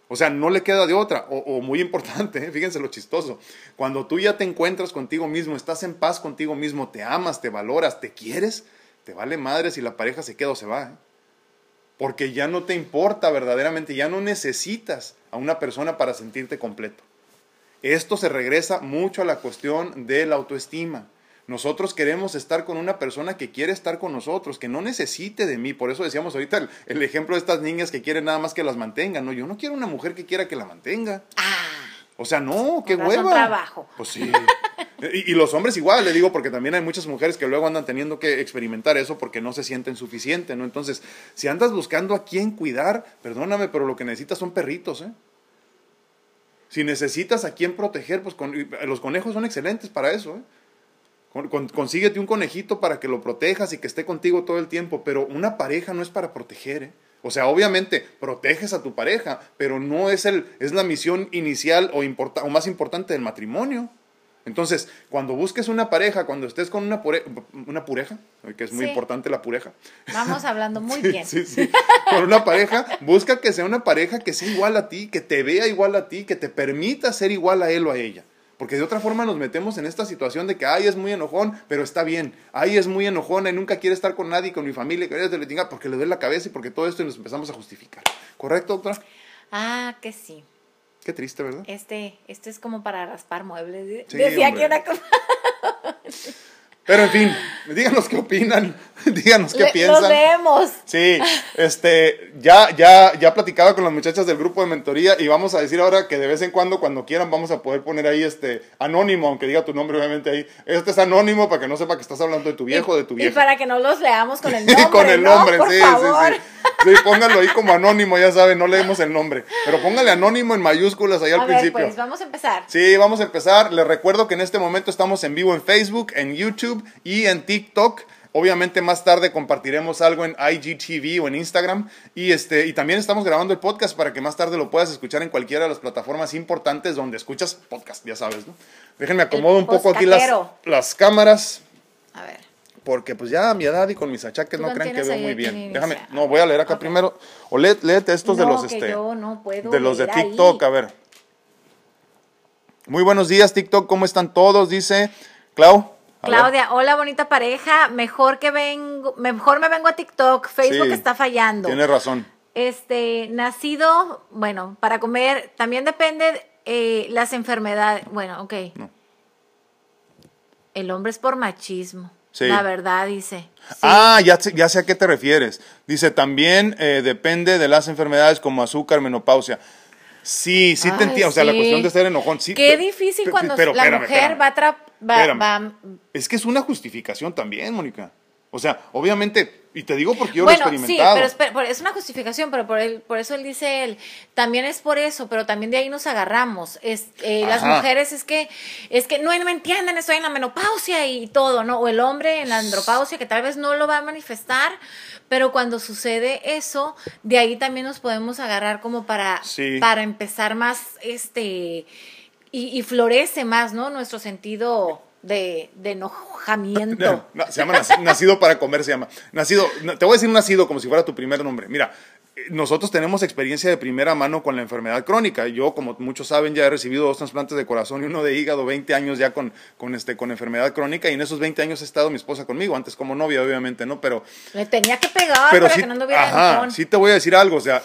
O sea, no le queda de otra. O, muy importante, fíjense lo chistoso. Cuando tú ya te encuentras contigo mismo, estás en paz contigo mismo, te amas, te valoras, te quieres, te vale madre si la pareja se queda o se va. ¿eh? Porque ya no te importa verdaderamente, ya no necesitas a una persona para sentirte completo. Esto se regresa mucho a la cuestión de la autoestima. Nosotros queremos estar con una persona que quiere estar con nosotros, que no necesite de mí. Por eso decíamos ahorita el, ejemplo de estas niñas que quieren nada más que las mantengan. No, yo no quiero una mujer que quiera que la mantenga. Ah. O sea, no, qué hueva. trabajo. Pues sí. y, y, los hombres igual, le digo, porque también hay muchas mujeres que luego andan teniendo que experimentar eso porque no se sienten suficientes, ¿no? Entonces, si andas buscando a quién cuidar, perdóname, pero lo que necesitas son perritos, ¿eh? Si necesitas a quién proteger, pues los conejos son excelentes para eso, ¿eh? Consíguete un conejito para que lo protejas y que esté contigo todo el tiempo, pero una pareja no es para proteger, ¿eh? O sea, obviamente proteges a tu pareja, pero no es, el, es la misión inicial o, o más importante del matrimonio. Entonces, cuando busques una pareja, cuando estés con una, una pureja, que es muy importante la pureja. Vamos hablando muy bien. Sí, sí. Con una pareja, busca que sea una pareja que sea igual a ti, que te vea igual a ti, que te permita ser igual a él o a ella. Porque de otra forma nos metemos en esta situación de que, ay, es muy enojón, pero está bien. Ay, es muy enojona y nunca quiere estar con nadie, con mi familia, que le tenga porque le duele la cabeza y porque todo esto y nos empezamos a justificar. ¿Correcto, doctora? Ah, que sí. Qué triste, ¿verdad? Este, este es como para raspar muebles. Decía que era como... Pero en fin, díganos qué opinan, díganos qué piensan. Nos vemos. Sí, este, ya, ya, ya platicaba con las muchachas del grupo de mentoría y vamos a decir ahora que de vez en cuando, cuando quieran, vamos a poder poner ahí este anónimo, aunque diga tu nombre obviamente ahí. Este es anónimo para que no sepa que estás hablando de tu viejo de tu vieja. Y para que no los leamos con el nombre. con el nombre, sí, sí, sí. Sí, póngalo ahí como anónimo, ya saben, no leemos el nombre. Pero póngale anónimo en mayúsculas ahí al a principio. Ver, pues vamos a empezar. Sí, vamos a empezar. Les recuerdo que en este momento estamos en vivo en Facebook, en YouTube y en TikTok. Obviamente más tarde compartiremos algo en IGTV o en Instagram. Y, este, y también estamos grabando el podcast para que más tarde lo puedas escuchar en cualquiera de las plataformas importantes donde escuchas podcast, ya sabes, ¿no? Déjenme acomodo un poco aquí las, las cámaras. A ver porque pues ya a mi edad y con mis achaques no crean que veo muy bien. Déjame, no, voy a leer acá primero. O léete estos de los este de los de TikTok, a ver. Muy buenos días, TikTok, ¿cómo están todos? Dice Clau. Claudia, hola bonita pareja, mejor que vengo, mejor me vengo a TikTok, Facebook está fallando. Tiene razón. Este, nacido, bueno, para comer, también depende eh, las enfermedades. Bueno, ok. El hombre es por machismo. La verdad, dice. Ah, ya, ya sé a qué te refieres. Dice, también eh, depende de las enfermedades como azúcar, menopausia. Sí, sí te entiendo. O sea, la cuestión de ser enojón. Sí, Qué difícil cuando la mujer va a... Va, Es que es una justificación también, Mónica. O sea, obviamente, y te digo porque yo lo he experimentado. Sí, pero es, una justificación, pero por, él, por eso él dice él, también es por eso, pero también de ahí nos agarramos. Es, eh, las mujeres es que, es que no me entienden, estoy en la menopausia y todo, ¿no? O el hombre en la andropausia, que tal vez no lo va a manifestar, pero cuando sucede eso, de ahí también nos podemos agarrar como para, para empezar más, este, y, y florece más, ¿no? Nuestro sentido de, de enojamiento. se llama nacido para comer, se llama. Nacido, te voy a decir nacido como si fuera tu primer nombre. Mira, nosotros tenemos experiencia de primera mano con la enfermedad crónica. Yo, como muchos saben, ya he recibido dos trasplantes de corazón y uno de hígado, 20 años ya con, con, este, con enfermedad crónica. Y en esos 20 años ha estado mi esposa conmigo, antes como novia, obviamente, ¿no? Pero. Le tenía que pegar para que no anduviera ajá, Sí, te voy a decir algo. O sea,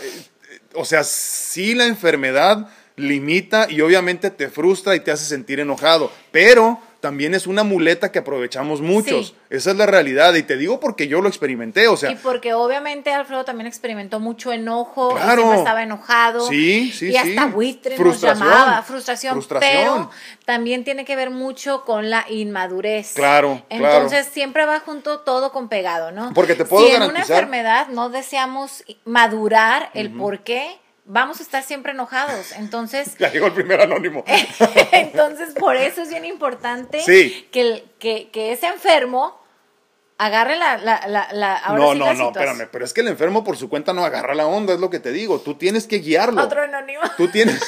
o sea, sí la enfermedad limita y obviamente te frustra y te hace sentir enojado. Pero también es una muleta que aprovechamos muchos. Esa es la realidad. Y te digo porque yo lo experimenté, o sea. Y porque obviamente Alfredo también experimentó mucho enojo, claro. estaba enojado. Sí, sí, y hasta buitre nos llamaba, frustración, Pero también tiene que ver mucho con la inmadurez. Claro, Entonces siempre va junto todo con pegado, ¿no? Porque te puedo si en una enfermedad no deseamos madurar el por qué vamos a estar siempre enojados. Entonces. Ya llegó el primer anónimo. entonces, por eso es bien importante que, que, que ese enfermo agarre la, la, la, no, no, no, espérame, pero es que el enfermo por su cuenta no agarra la onda, es lo que te digo. Tú tienes que guiarlo. Otro anónimo. Tú tienes.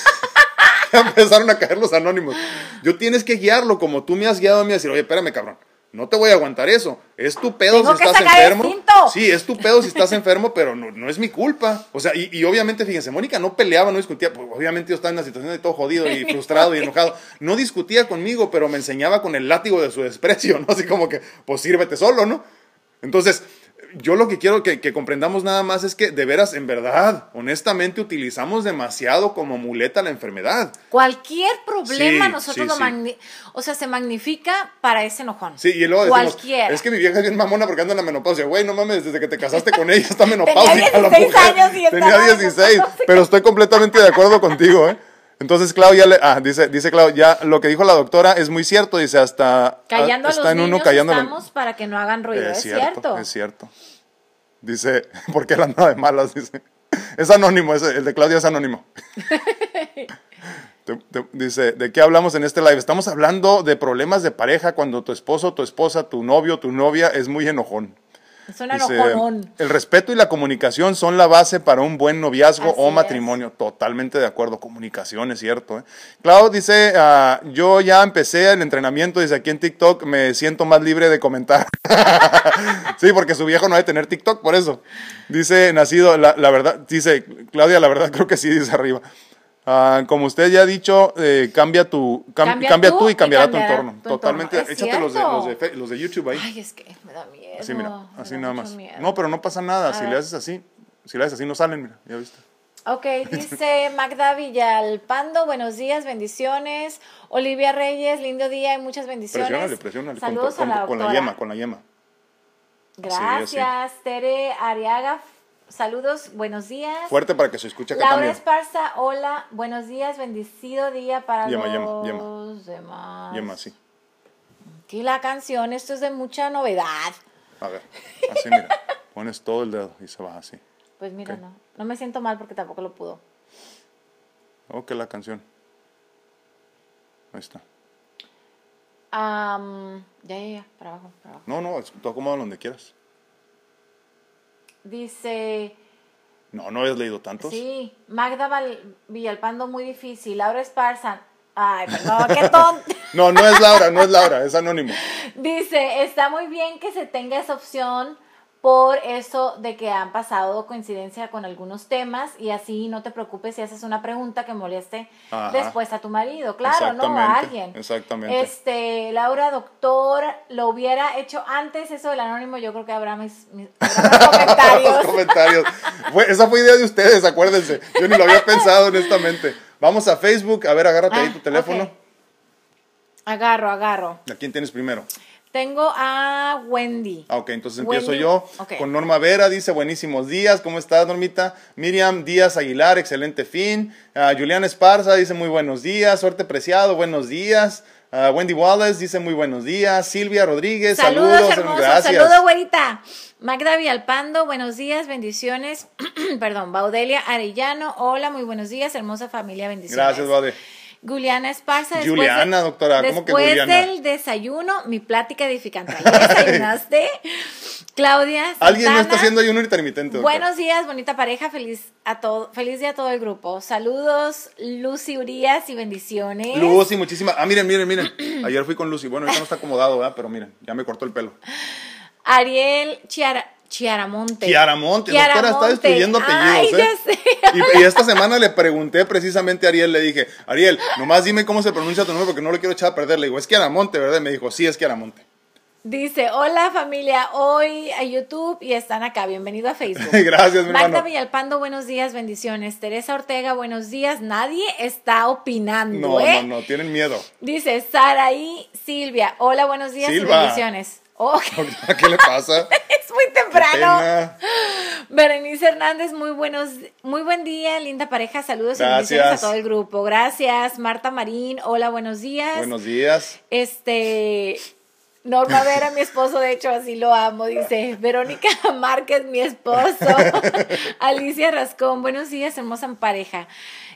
Empezaron a caer los anónimos. Yo tienes que guiarlo como tú me has guiado a mí a decir, oye, espérame, cabrón no te voy a aguantar eso. Es tu pedo si estás enfermo. Sí, es tu pedo si estás enfermo, pero no, no es mi culpa. O sea, y, obviamente, fíjense, Mónica no peleaba, no discutía. Pues, obviamente yo estaba en una situación de todo jodido y frustrado y enojado. No discutía conmigo, pero me enseñaba con el látigo de su desprecio, ¿no? Así como que, pues sírvete solo, ¿no? Entonces, yo lo que quiero que, que, comprendamos nada más es que de veras, en verdad, honestamente, utilizamos demasiado como muleta la enfermedad. Cualquier problema nosotros lo o sea, se magnifica para ese enojón. Sí, y luego Cualquier. es que mi vieja es bien mamona porque anda en la menopausia. Güey, no mames, desde que te casaste con ella está menopáusica Tenía 16 Años y Tenía 16, pero estoy completamente de acuerdo contigo, ¿eh? Entonces, Claudia, le, ah, dice, dice Claudia, ya lo que dijo la doctora es muy cierto, dice, hasta callando está a los en niños uno callando estamos para que no hagan ruido, es, cierto, Es cierto. Dice, porque él anda de malas, dice. Es anónimo, el de Claudia es anónimo. dice, ¿de qué hablamos en este live? Estamos hablando de problemas de pareja cuando tu esposo, tu esposa, tu novio, tu novia es muy enojón. El respeto y la comunicación son la base para un buen noviazgo o matrimonio. Totalmente de acuerdo. Comunicación, es cierto. ¿eh? Clau dice, ah, yo ya empecé el entrenamiento, dice aquí en TikTok, me siento más libre de comentar. sí, porque su viejo no debe tener TikTok, por eso. Dice, nacido, la, la verdad, dice, Claudia, la verdad creo que sí, dice arriba. Ah, como usted ya ha dicho, eh, cambia tu cambia, tú, y cambiará, tu entorno. Totalmente. Échate los de, los de, los, de, YouTube ahí. Ay, es que me da miedo. Así, mira, así nada más. No, pero no pasa nada. si le haces así, si le haces así, no salen, mira, ya viste. Ok, dice Magda Villalpando, buenos días, bendiciones. Olivia Reyes, lindo día y muchas bendiciones. Presiónale, presiónale. Saludos con, a la Con la yema, con la yema. Gracias, Tere Ariaga Saludos, buenos días. Fuerte para que se escuche acá Laura Esparza, hola, buenos días, bendecido día para los yema, demás. Yema, sí. Aquí la canción, esto es de mucha novedad. A ver, así mira, pones todo el dedo y se va así. Pues mira, no, no me siento mal porque tampoco lo pudo. Ok, la canción. Ahí está. ya, ya, ya, para abajo, para abajo. No, no, tú acomoda donde quieras. Dice... No, no habías leído tantos. Sí, Magda Villalpando, muy difícil. Laura Esparza. Ay, perdón, qué tonto. no, no es Laura, no es Laura, es anónimo. Dice, está muy bien que se tenga esa opción por eso de que han pasado coincidencia con algunos temas y así no te preocupes si haces una pregunta que moleste después a tu marido, claro, ¿no? A alguien. Exactamente. Este, Laura, doctor, lo hubiera hecho antes eso del anónimo, yo creo que habrá mis, comentarios. comentarios. esa fue idea de ustedes, acuérdense. Yo ni lo había pensado honestamente. Vamos a Facebook, a ver, agárrate ahí ah, tu teléfono. Agarro, agarro. ¿A quién tienes primero? Tengo a Wendy. Ah, ok, entonces empiezo yo con Norma Vera, dice buenísimos días, ¿cómo estás Normita? Miriam Díaz Aguilar, excelente fin. Uh, Julián Esparza dice muy buenos días, suerte preciado, buenos días. Ah, Wendy Wallace dice muy buenos días. Silvia Rodríguez, saludos, saludos gracias. Saludos, güerita. Magda Vialpando, buenos días, bendiciones. Perdón, Baudelia Arellano, hola, muy buenos días, hermosa familia, bendiciones. Gracias, Baude. Juliana Esparza. Juliana, doctora, ¿cómo que Después del desayuno, mi plática edificante. desayunaste? Claudia. Alguien no está haciendo ayuno intermitente. Buenos días, bonita pareja. Feliz, a todo, feliz día a todo el grupo. Saludos, Lucy Urias y bendiciones. Lucy, muchísimas. Ah, miren, miren, miren. Ayer fui con Lucy. Bueno, ahorita no está acomodado, ¿verdad? Pero miren, ya me cortó el pelo. Ariel Chiara. Chiaramonte. Chiaramonte, doctora, está destruyendo apellidos. ¿eh? Y, esta semana le pregunté precisamente a Ariel, le dije, Ariel, nomás dime cómo se pronuncia tu nombre porque no lo quiero echar a perder. Le digo, es Chiaramonte, ¿verdad? Y me dijo, sí, es Chiaramonte. Dice, hola familia, hoy a YouTube y están acá, bienvenido a Facebook. Gracias, mi Magda hermano. Villalpando, buenos días, bendiciones. Teresa Ortega, buenos días. Nadie está opinando, No, ¿eh? no, no, tienen miedo. Dice Saraí Silvia, hola, buenos días y bendiciones. Oh, ¿Qué le pasa? es muy temprano. Berenice Hernández, muy buenos, muy buen día, linda pareja, saludos y bendiciones a todo el grupo. Gracias. Marta Marín, hola, buenos días. Buenos días. Este, Norma Vera, mi esposo, de hecho, así lo amo, dice. Verónica Márquez, mi esposo. Alicia Rascón, buenos días, hermosa pareja.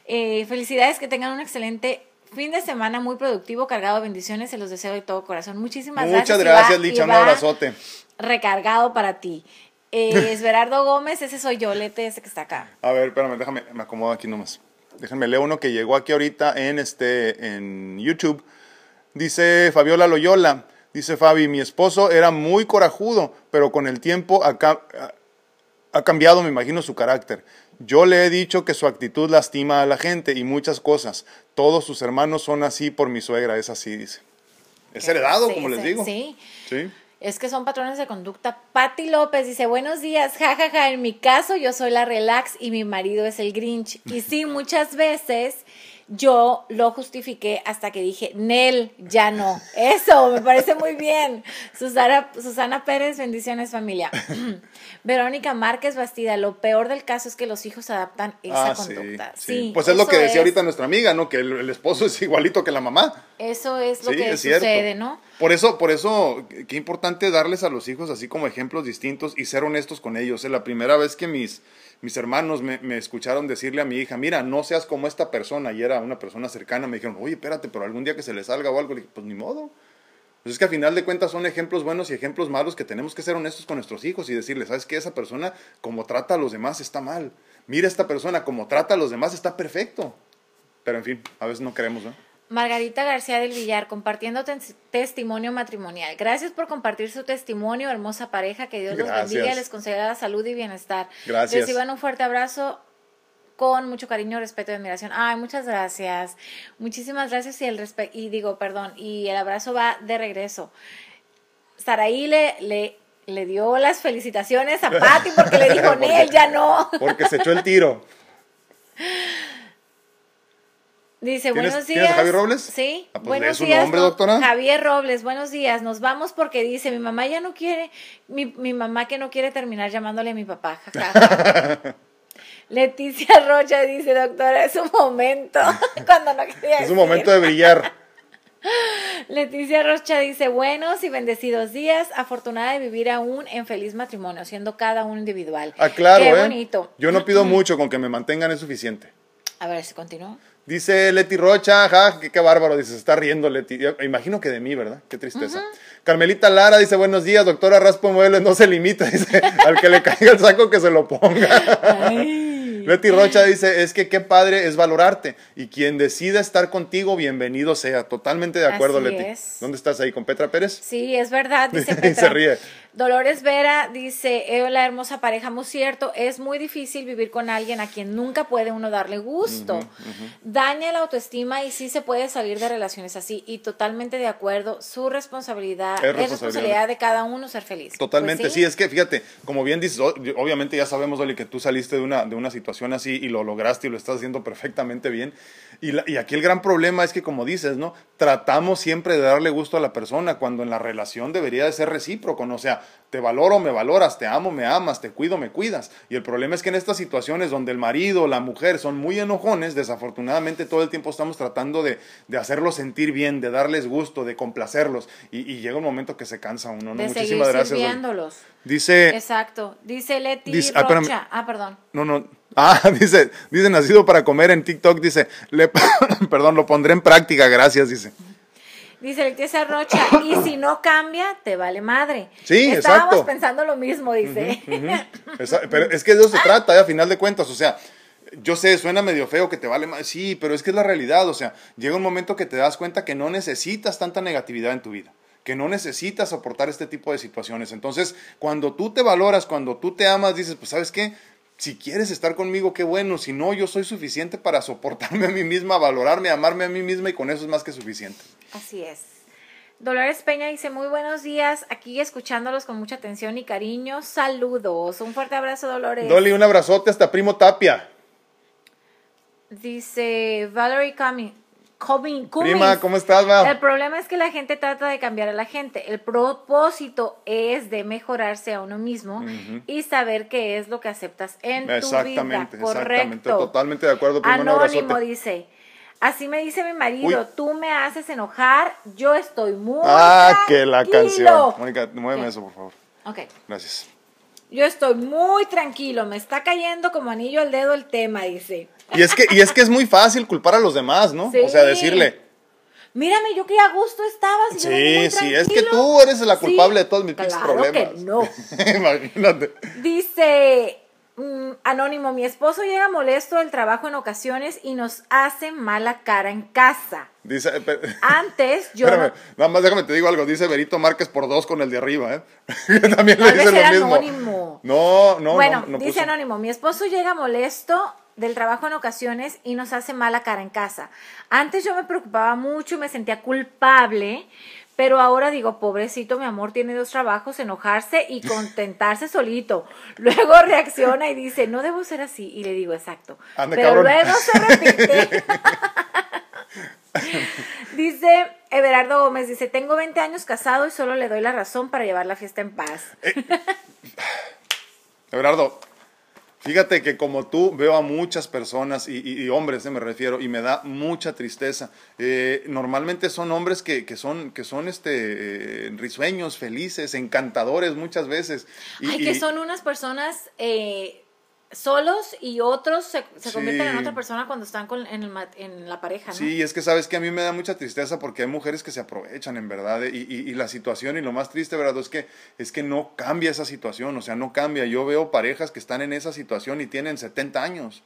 Eh, felicidades, que tengan un excelente fin de semana, muy productivo, cargado de bendiciones, se los deseo de todo corazón. Muchísimas gracias. Muchas gracias, Licha. Un abrazote. Recargado para ti. Eh, Esberardo Gómez, ese soy yo, Lete, ese que está acá. A ver, espérame, déjame, me acomodo aquí nomás. Déjenme leer uno que llegó aquí ahorita en este en YouTube. Dice Fabiola Loyola, dice Fabi, mi esposo era muy corajudo, pero con el tiempo ha, ha cambiado, me imagino, su carácter. Yo le he dicho que su actitud lastima a la gente y muchas cosas. Todos sus hermanos son así por mi suegra, es así, dice. Es heredado, Sí, como les digo. Sí. Sí. Es que son patrones de conducta. Patti López dice, buenos días, jajaja, ja, ja. en mi caso yo soy la relax y mi marido es el Grinch. Y sí, muchas veces yo lo justifiqué hasta que dije, Nel, ya no. Eso, me parece muy bien. Susana, Susana Pérez, bendiciones familia. Verónica Márquez Bastida, lo peor del caso es que los hijos adaptan esa Ah, conducta. sí. Sí, Pues es lo que decía ahorita nuestra amiga, ¿no? Que el, el esposo es igualito que la mamá. Eso es lo Sí, que es sucede, ¿no? Por eso, por eso, qué importante darles a los hijos así como ejemplos distintos y ser honestos con ellos. Es la primera vez que mis, mis hermanos me, me escucharon decirle a mi hija, mira, no seas como esta persona, y era una persona cercana, me dijeron, oye, espérate, pero algún día que se le salga o algo, le dije, pues ni modo. Pues es que a final de cuentas son ejemplos buenos y ejemplos malos que tenemos que ser honestos con nuestros hijos y decirles, ¿sabes qué? Esa persona como trata a los demás está mal. Mira esta persona como trata a los demás está perfecto. Pero en fin, a veces no queremos, ¿no? Margarita García del Villar, compartiendo tes- testimonio matrimonial. Gracias por compartir su testimonio, hermosa pareja. Que Dios los Gracias. bendiga y les conceda salud y bienestar. Gracias. Reciban un fuerte abrazo con mucho cariño, respeto y admiración. Ay, muchas gracias. Muchísimas gracias y el respe- y digo, perdón, y el abrazo va de regreso. Saraí le, le, le dio las felicitaciones a Patti porque le dijo, Nel, ya no. Porque se echó el tiro. Dice, ¿Tienes- buenos días. tienes Javier Robles? Sí. Ah, pues buenos su días. nombre, no- doctora. Javier Robles, buenos días. Nos vamos porque dice, mi mamá ya no quiere, mi, mi mamá que no quiere terminar llamándole a mi papá. jaja". Leticia Rocha dice, doctora, es un momento. Cuando no quería Es un momento de brillar. Leticia Rocha dice, buenos y bendecidos días, afortunada de vivir aún en feliz matrimonio, siendo cada uno individual. Ah, claro, Qué ¿eh? bonito. Yo no pido mucho, con que me mantengan es suficiente. A ver si continúa. Dice Leti Rocha, ajá, qué, qué bárbaro, dice, se está riendo Leti. Yo imagino que de mí, ¿verdad? Qué tristeza. Carmelita Lara dice, buenos días, doctora Raspo Muebles, no se limita, dice, al que le caiga el saco que se lo ponga. Leti Rocha dice, es que qué padre es valorarte. Y quien decida estar contigo, bienvenido sea. Totalmente de acuerdo, Así Leti. es. ¿Dónde estás ahí? ¿Con Petra Pérez? Sí, es verdad, dice Se Petra. ríe. Dolores Vera dice, eh, hola hermosa pareja, muy cierto, es muy difícil vivir con alguien a quien nunca puede uno darle gusto. Daña la autoestima y sí se puede salir de relaciones así. Y totalmente de acuerdo, su responsabilidad Es es responsabilidad. de cada uno ser feliz. Totalmente, Pues sí. es que fíjate, como bien dices, obviamente ya sabemos, Oli, que tú saliste de una, de una situación así y lo lograste y lo estás haciendo perfectamente bien. Y, la- y aquí el gran problema es que, como dices, ¿no? Tratamos siempre de darle gusto a la persona cuando en la relación debería de ser recíproco, ¿no? O sea, te valoro, me valoras, te amo, me amas, te cuido, me cuidas. Y el problema es que en estas situaciones donde el marido o la mujer son muy enojones, desafortunadamente todo el tiempo estamos tratando de, de hacerlos sentir bien, de darles gusto, de complacerlos. Y, y llega un momento que se cansa uno, ¿no? De Muchísimas gracias. Dice, Exacto. Dice Leti Dice- ah, espérame. Rocha. Ah, perdón. no, no, ah, dice, dice, nacido para comer en TikTok, dice, le, perdón, lo pondré en práctica, gracias, dice. Dice Leticia Rocha, y si no cambia, te vale madre. Sí, Estábamos exacto. pensando lo mismo, dice. Pero es que de eso se trata, a final de cuentas, o sea, yo sé, suena medio feo que te vale más, sí, pero es que es la realidad, o sea, llega un momento que te das cuenta que no necesitas tanta negatividad en tu vida que no necesitas soportar este tipo de situaciones. Entonces, cuando tú te valoras, cuando tú te amas, dices, pues sabes qué, si quieres estar conmigo, qué bueno, si no, yo soy suficiente para soportarme a mí misma, valorarme, amarme a mí misma y con eso es más que suficiente. Así es. Dolores Peña dice, muy buenos días, aquí escuchándolos con mucha atención y cariño. Saludos. Un fuerte abrazo, Dolores. Dolly, un abrazote hasta Primo Tapia. Dice Valerie Cummings. Cummings. Prima, ¿cómo estás, Val? El problema es que la gente trata de cambiar a la gente. El propósito es de mejorarse a uno mismo y saber qué es lo que aceptas en tu vida. Exactamente, Correcto. exactamente. Totalmente de acuerdo, primo. Anónimo dice, así me dice mi marido, tú me haces enojar, yo estoy muy Ah, que la tranquilo". canción. Mónica, muéveme eso, por favor. Ok. Gracias. Yo estoy muy tranquilo, me está cayendo como anillo al dedo el tema, dice. Y es que, y es que es muy fácil culpar a los demás, ¿no? Sí. O sea, decirle, Mírame, yo que a gusto estaba. si yo vengo muy sí, sí, es que tranquilo". tú eres la culpable Sí, de todos mis claro problemas. que no. Imagínate. Dice mm, Anónimo, mi esposo llega molesto del trabajo en ocasiones y nos hace mala cara en casa. Dice, eh, Antes yo espérame, nada más déjame te digo algo. Dice Berito Márquez por dos con el de arriba, ¿eh? También le Tal dice lo mismo. anónimo. No, no, bueno, no, no dice puso. Anónimo, mi esposo llega molesto del trabajo en ocasiones y nos hace mala cara en casa. Antes yo me preocupaba mucho y me sentía culpable, pero ahora digo, pobrecito, mi amor tiene dos trabajos, enojarse y contentarse solito. Luego reacciona y dice, no debo ser así. Y le digo, exacto. Ande, pero cabrón. luego se repite. dice Everardo Gómez, dice, tengo 20 años casado y solo le doy la razón para llevar la fiesta en paz. Everardo, fíjate que como tú veo a muchas personas, y, y- y hombres eh, me refiero, y me da mucha tristeza. Eh, normalmente son hombres que, que son, que son este, eh, risueños, felices, encantadores muchas veces. Y, Ay, que son unas personas eh, solos y otros se, se convierten en otra persona cuando están con, en, el en la pareja, ¿no? Sí, es que sabes que a mí me da mucha tristeza porque hay mujeres que se aprovechan, en verdad, y, y- y la situación, y lo más triste, ¿verdad? Es que, es que no cambia esa situación, o sea, no cambia. Yo veo parejas que están en esa situación y tienen 70 años.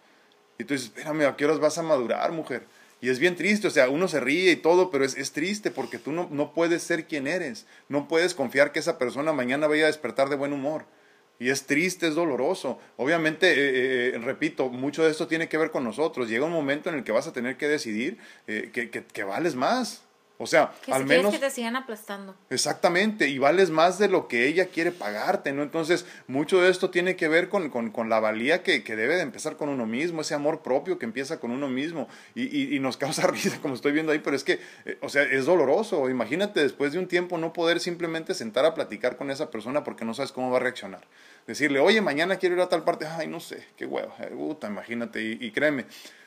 Y tú dices, espérame, ¿a qué horas vas a madurar, mujer? Y es bien triste, o sea, uno se ríe y todo, pero es, es triste porque tú no, no puedes ser quien eres. No puedes confiar que esa persona mañana vaya a despertar de buen humor. Y es triste, es doloroso. Obviamente, eh, eh, repito, mucho de esto tiene que ver con nosotros. Llega un momento en el que vas a tener que decidir eh, que, que- que vales más. O sea, Que al si menos... que te sigan aplastando. Exactamente, y vales más de lo que ella quiere pagarte, ¿no? Entonces, mucho de esto tiene que ver con, con- con la valía que, que debe de empezar con uno mismo, ese amor propio que empieza con uno mismo, y, y- y nos causa risa como estoy viendo ahí, pero es que, eh, o sea, es doloroso. Imagínate después de un tiempo no poder simplemente sentar a platicar con esa persona porque no sabes cómo va a reaccionar. Decirle, oye, mañana quiero ir a tal parte, ay, no sé, qué huevo, eh, puta, imagínate, y, y créeme,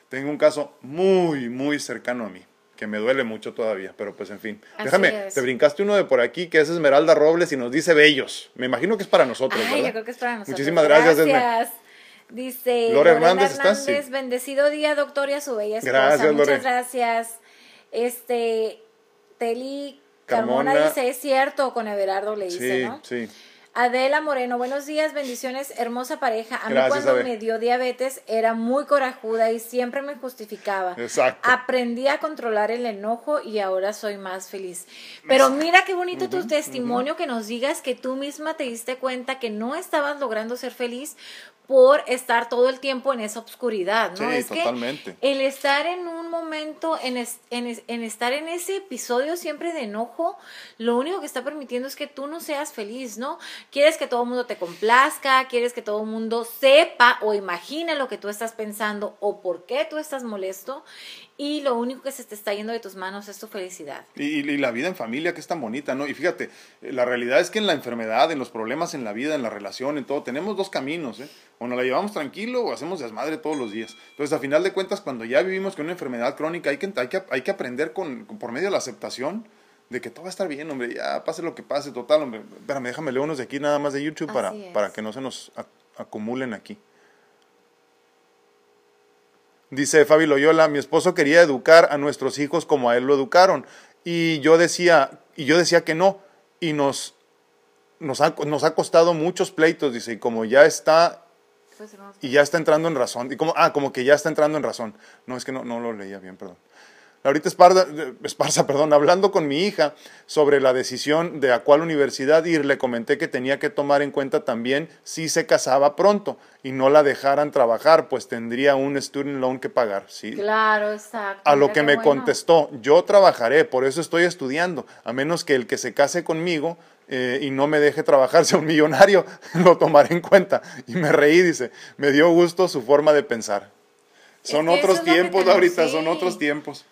tengo un caso muy, muy cercano a mí que me duele mucho todavía, pero pues en fin. Así Déjame, es. te brincaste uno de por aquí que es Esmeralda Robles y nos dice bellos. Me imagino que es para nosotros, Ay, ¿verdad? yo creo que es para nosotros. Muchísimas gracias, Esme. Gracias. Dice Lore Lorena Hernández, ¿estás? Sí. bendecido día, doctor, y a su bella esposa. Gracias, Muchas Lore. gracias. Este, Teli Carmona, Carmona. dice, es cierto, con Everardo le dice, Sí, ¿no? sí. Adela Moreno, buenos días, bendiciones, hermosa pareja. A mí Gracias, cuando me dio diabetes era muy corajuda y siempre me justificaba. Exacto. Aprendí a controlar el enojo y ahora soy más feliz. Pero mira qué bonito tu testimonio que nos digas que tú misma te diste cuenta que no estabas logrando ser feliz por estar todo el tiempo en esa oscuridad, ¿no? Sí, es totalmente. que el estar en un momento, en, es- en es- en estar en ese episodio siempre de enojo, lo único que está permitiendo es que tú no seas feliz, ¿no? Quieres que todo el mundo te complazca, quieres que todo el mundo sepa o imagine lo que tú estás pensando o por qué tú estás molesto y lo único que se te está yendo de tus manos es tu felicidad. Y, la vida en familia que es tan bonita, ¿no? Y fíjate, eh, la realidad es que en la enfermedad, en los problemas en la vida, en la relación, en todo, tenemos dos caminos, ¿eh? O nos la llevamos tranquilo o hacemos desmadre todos los días. Entonces, a final de cuentas, cuando ya vivimos con una enfermedad crónica, hay que, hay que, hay que aprender con, con- por medio de la aceptación de que todo va a estar bien, hombre, ya pase lo que pase, total, hombre. Espérame, déjame leer unos de aquí nada más de YouTube para, es. para que no se nos ac- acumulen aquí. Dice Fabi Loyola, mi esposo quería educar a nuestros hijos como a él lo educaron. Y yo decía, y yo decía que no. Y nos, nos, ha, nos ha costado muchos pleitos, dice, y como ya está, y ya está entrando en razón. Y como, ah, como que ya está entrando en razón. No, es que no, no lo leía bien, perdón. Laurita Esparza, Esparza, perdón, hablando con mi hija sobre la decisión de a cuál universidad ir, le comenté que tenía que tomar en cuenta también si se casaba pronto y no la dejaran trabajar, pues tendría un student loan que pagar, ¿sí? Claro, exacto. A lo que me bueno. contestó, yo trabajaré, por eso estoy estudiando, a menos que el que se case conmigo eh, y no me deje trabajar sea un millonario, lo tomaré en cuenta. Y me reí, dice, me dio gusto su forma de pensar. Son que otros tiempos, ahorita, son otros tiempos.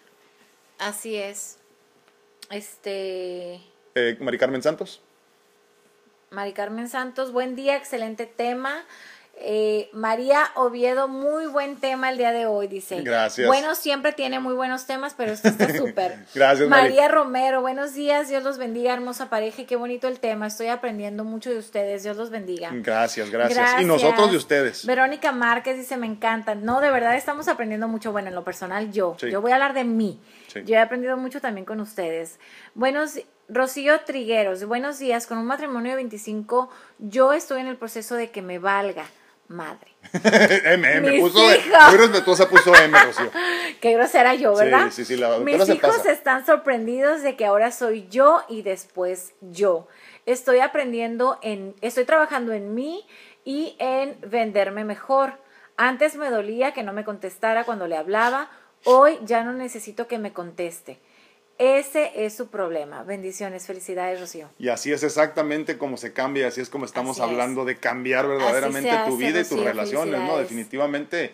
Así es. Este. Eh, Mari Carmen Santos. Mari Carmen Santos, buen día, excelente tema. Eh, María Oviedo, muy buen tema el día de hoy, dice. Gracias. Bueno, siempre tiene muy buenos temas, pero este está súper. Gracias, Mari. María Romero, buenos días, Dios los bendiga, hermosa pareja, y qué bonito el tema. Estoy aprendiendo mucho de ustedes, Dios los bendiga. Gracias, gracias. Y nosotros de ustedes. Verónica Márquez dice, me encantan. No, de verdad estamos aprendiendo mucho. Bueno, en lo personal yo. Sí. Yo voy a hablar de mí. Sí. Yo he aprendido mucho también con ustedes. Buenos, Rocío Trigueros, buenos días. Con un matrimonio de 25, yo estoy en el proceso de que me valga madre. M, M, puso, hijos. muy respetuosa puso M, Rocío. Qué grosera yo, Sí, ¿verdad? sí, sí, la doctora Mis se hijos pasa. están sorprendidos de que ahora soy yo y después yo. Estoy aprendiendo en, estoy trabajando en mí y en venderme mejor. Antes me dolía que no me contestara cuando le hablaba, hoy ya no necesito que me conteste. Ese es su problema. Bendiciones, felicidades, Rocío. Y así es exactamente como se cambia, así es como estamos Así es. hablando de cambiar verdaderamente tu vida y tus relaciones, ¿no? Definitivamente.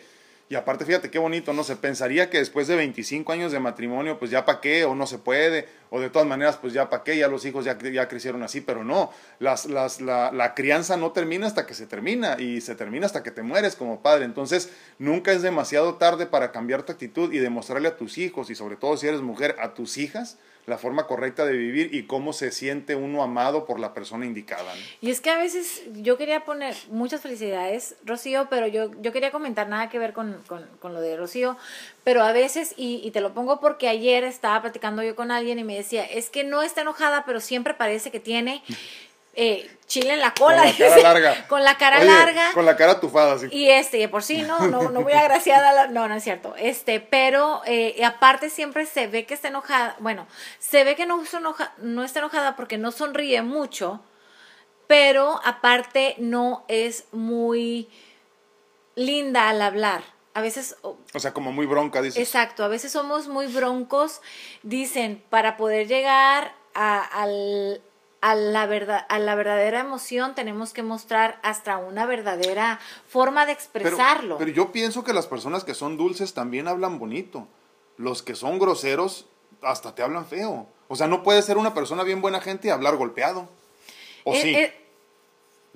Y aparte, fíjate qué bonito, ¿no? Se pensaría que después de 25 años de matrimonio, pues ya para qué, o no se puede, o de todas maneras, pues ya para qué, ya los hijos ya, ya crecieron así, pero no, las, las, la, la crianza no termina hasta que se termina, y se termina hasta que te mueres como padre. Entonces, nunca es demasiado tarde para cambiar tu actitud y demostrarle a tus hijos, y sobre todo si eres mujer, a tus hijas, la forma correcta de vivir y cómo se siente uno amado por la persona indicada. ¿no? Y es que a veces yo quería poner muchas felicidades, Rocío, pero yo, yo quería comentar nada que ver con, con, con lo de Rocío, pero a veces, y, y te lo pongo porque ayer estaba platicando yo con alguien y me decía, es que no está enojada, pero siempre parece que tiene eh, chile en la cola. Con la cara dice, larga. Con la cara Oye, larga. Con la cara tufada, así. Y este, de por sí, no, no, no muy agraciada, la- no, no es cierto. Este, pero eh, aparte siempre se ve que está enojada, bueno, se ve que no, está enoja- no está enojada porque no sonríe mucho, pero aparte no es muy linda al hablar. A veces, o- sea, como muy bronca, dices. exacto, a veces somos muy broncos, dicen, para poder llegar a, al- a la verdad, a la verdadera emoción tenemos que mostrar hasta una verdadera forma de expresarlo. pero yo pienso que las personas que son dulces también hablan bonito. Los que son groseros hasta te hablan feo. O sea, no puedes ser una persona bien buena gente y hablar golpeado. ¿O Eh, sí? eh,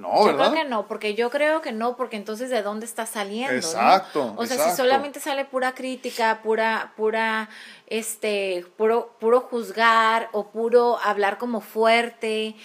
no, yo ¿verdad? creo que no, porque yo creo que no, porque entonces de dónde está saliendo, ¿no? Exacto, O sea, exacto. si solamente sale pura crítica, pura, pura, este, puro, puro juzgar o puro hablar como fuerte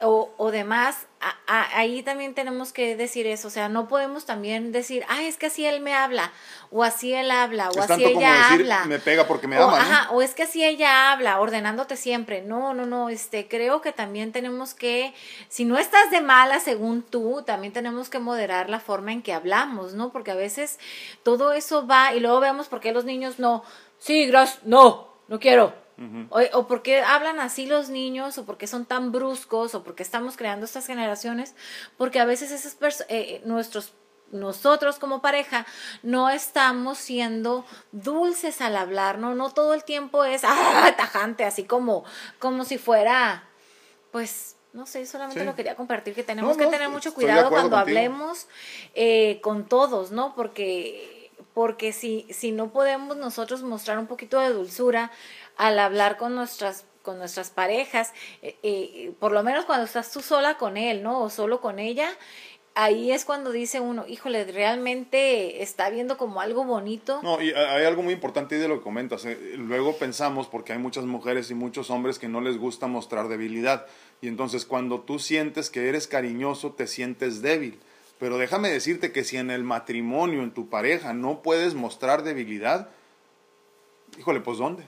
o, o demás, a- a- ahí también tenemos que decir eso, o sea, no podemos también decir, ah, es que así él me habla, o así él habla, o es así tanto como ella decir, habla. me pega porque me o, ama, ¿no? ajá, o es que así ella habla, ordenándote siempre. No, no, no, este, creo que también tenemos que, si no estás de mala según tú, también tenemos que moderar la forma en que hablamos, ¿no? Porque a veces todo eso va y luego vemos por qué los niños no, sí, gracias, no, no quiero. O, o por qué hablan así los niños, o por qué son tan bruscos, o por qué estamos creando estas generaciones, porque a veces esas pers- eh, nuestros nosotros como pareja no estamos siendo dulces al hablar, no, no todo el tiempo es ah, tajante, así como, como si fuera, pues, no sé, solamente Sí. lo quería compartir, que tenemos No, que no, tener mucho cuidado cuando contigo. hablemos eh, con todos, ¿no? Porque, porque si, si no podemos nosotros mostrar un poquito de dulzura al hablar con nuestras con nuestras parejas, eh, eh, por lo menos cuando estás tú sola con él, ¿no? O solo con ella, ahí es cuando dice uno, híjole, realmente está viendo como algo bonito. No, y hay algo muy importante de lo que comentas. eh, Luego pensamos, porque hay muchas mujeres y muchos hombres que no les gusta mostrar debilidad. Y entonces cuando tú sientes que eres cariñoso, te sientes débil. Pero déjame decirte que si en el matrimonio, en tu pareja, no puedes mostrar debilidad, híjole, pues ¿dónde?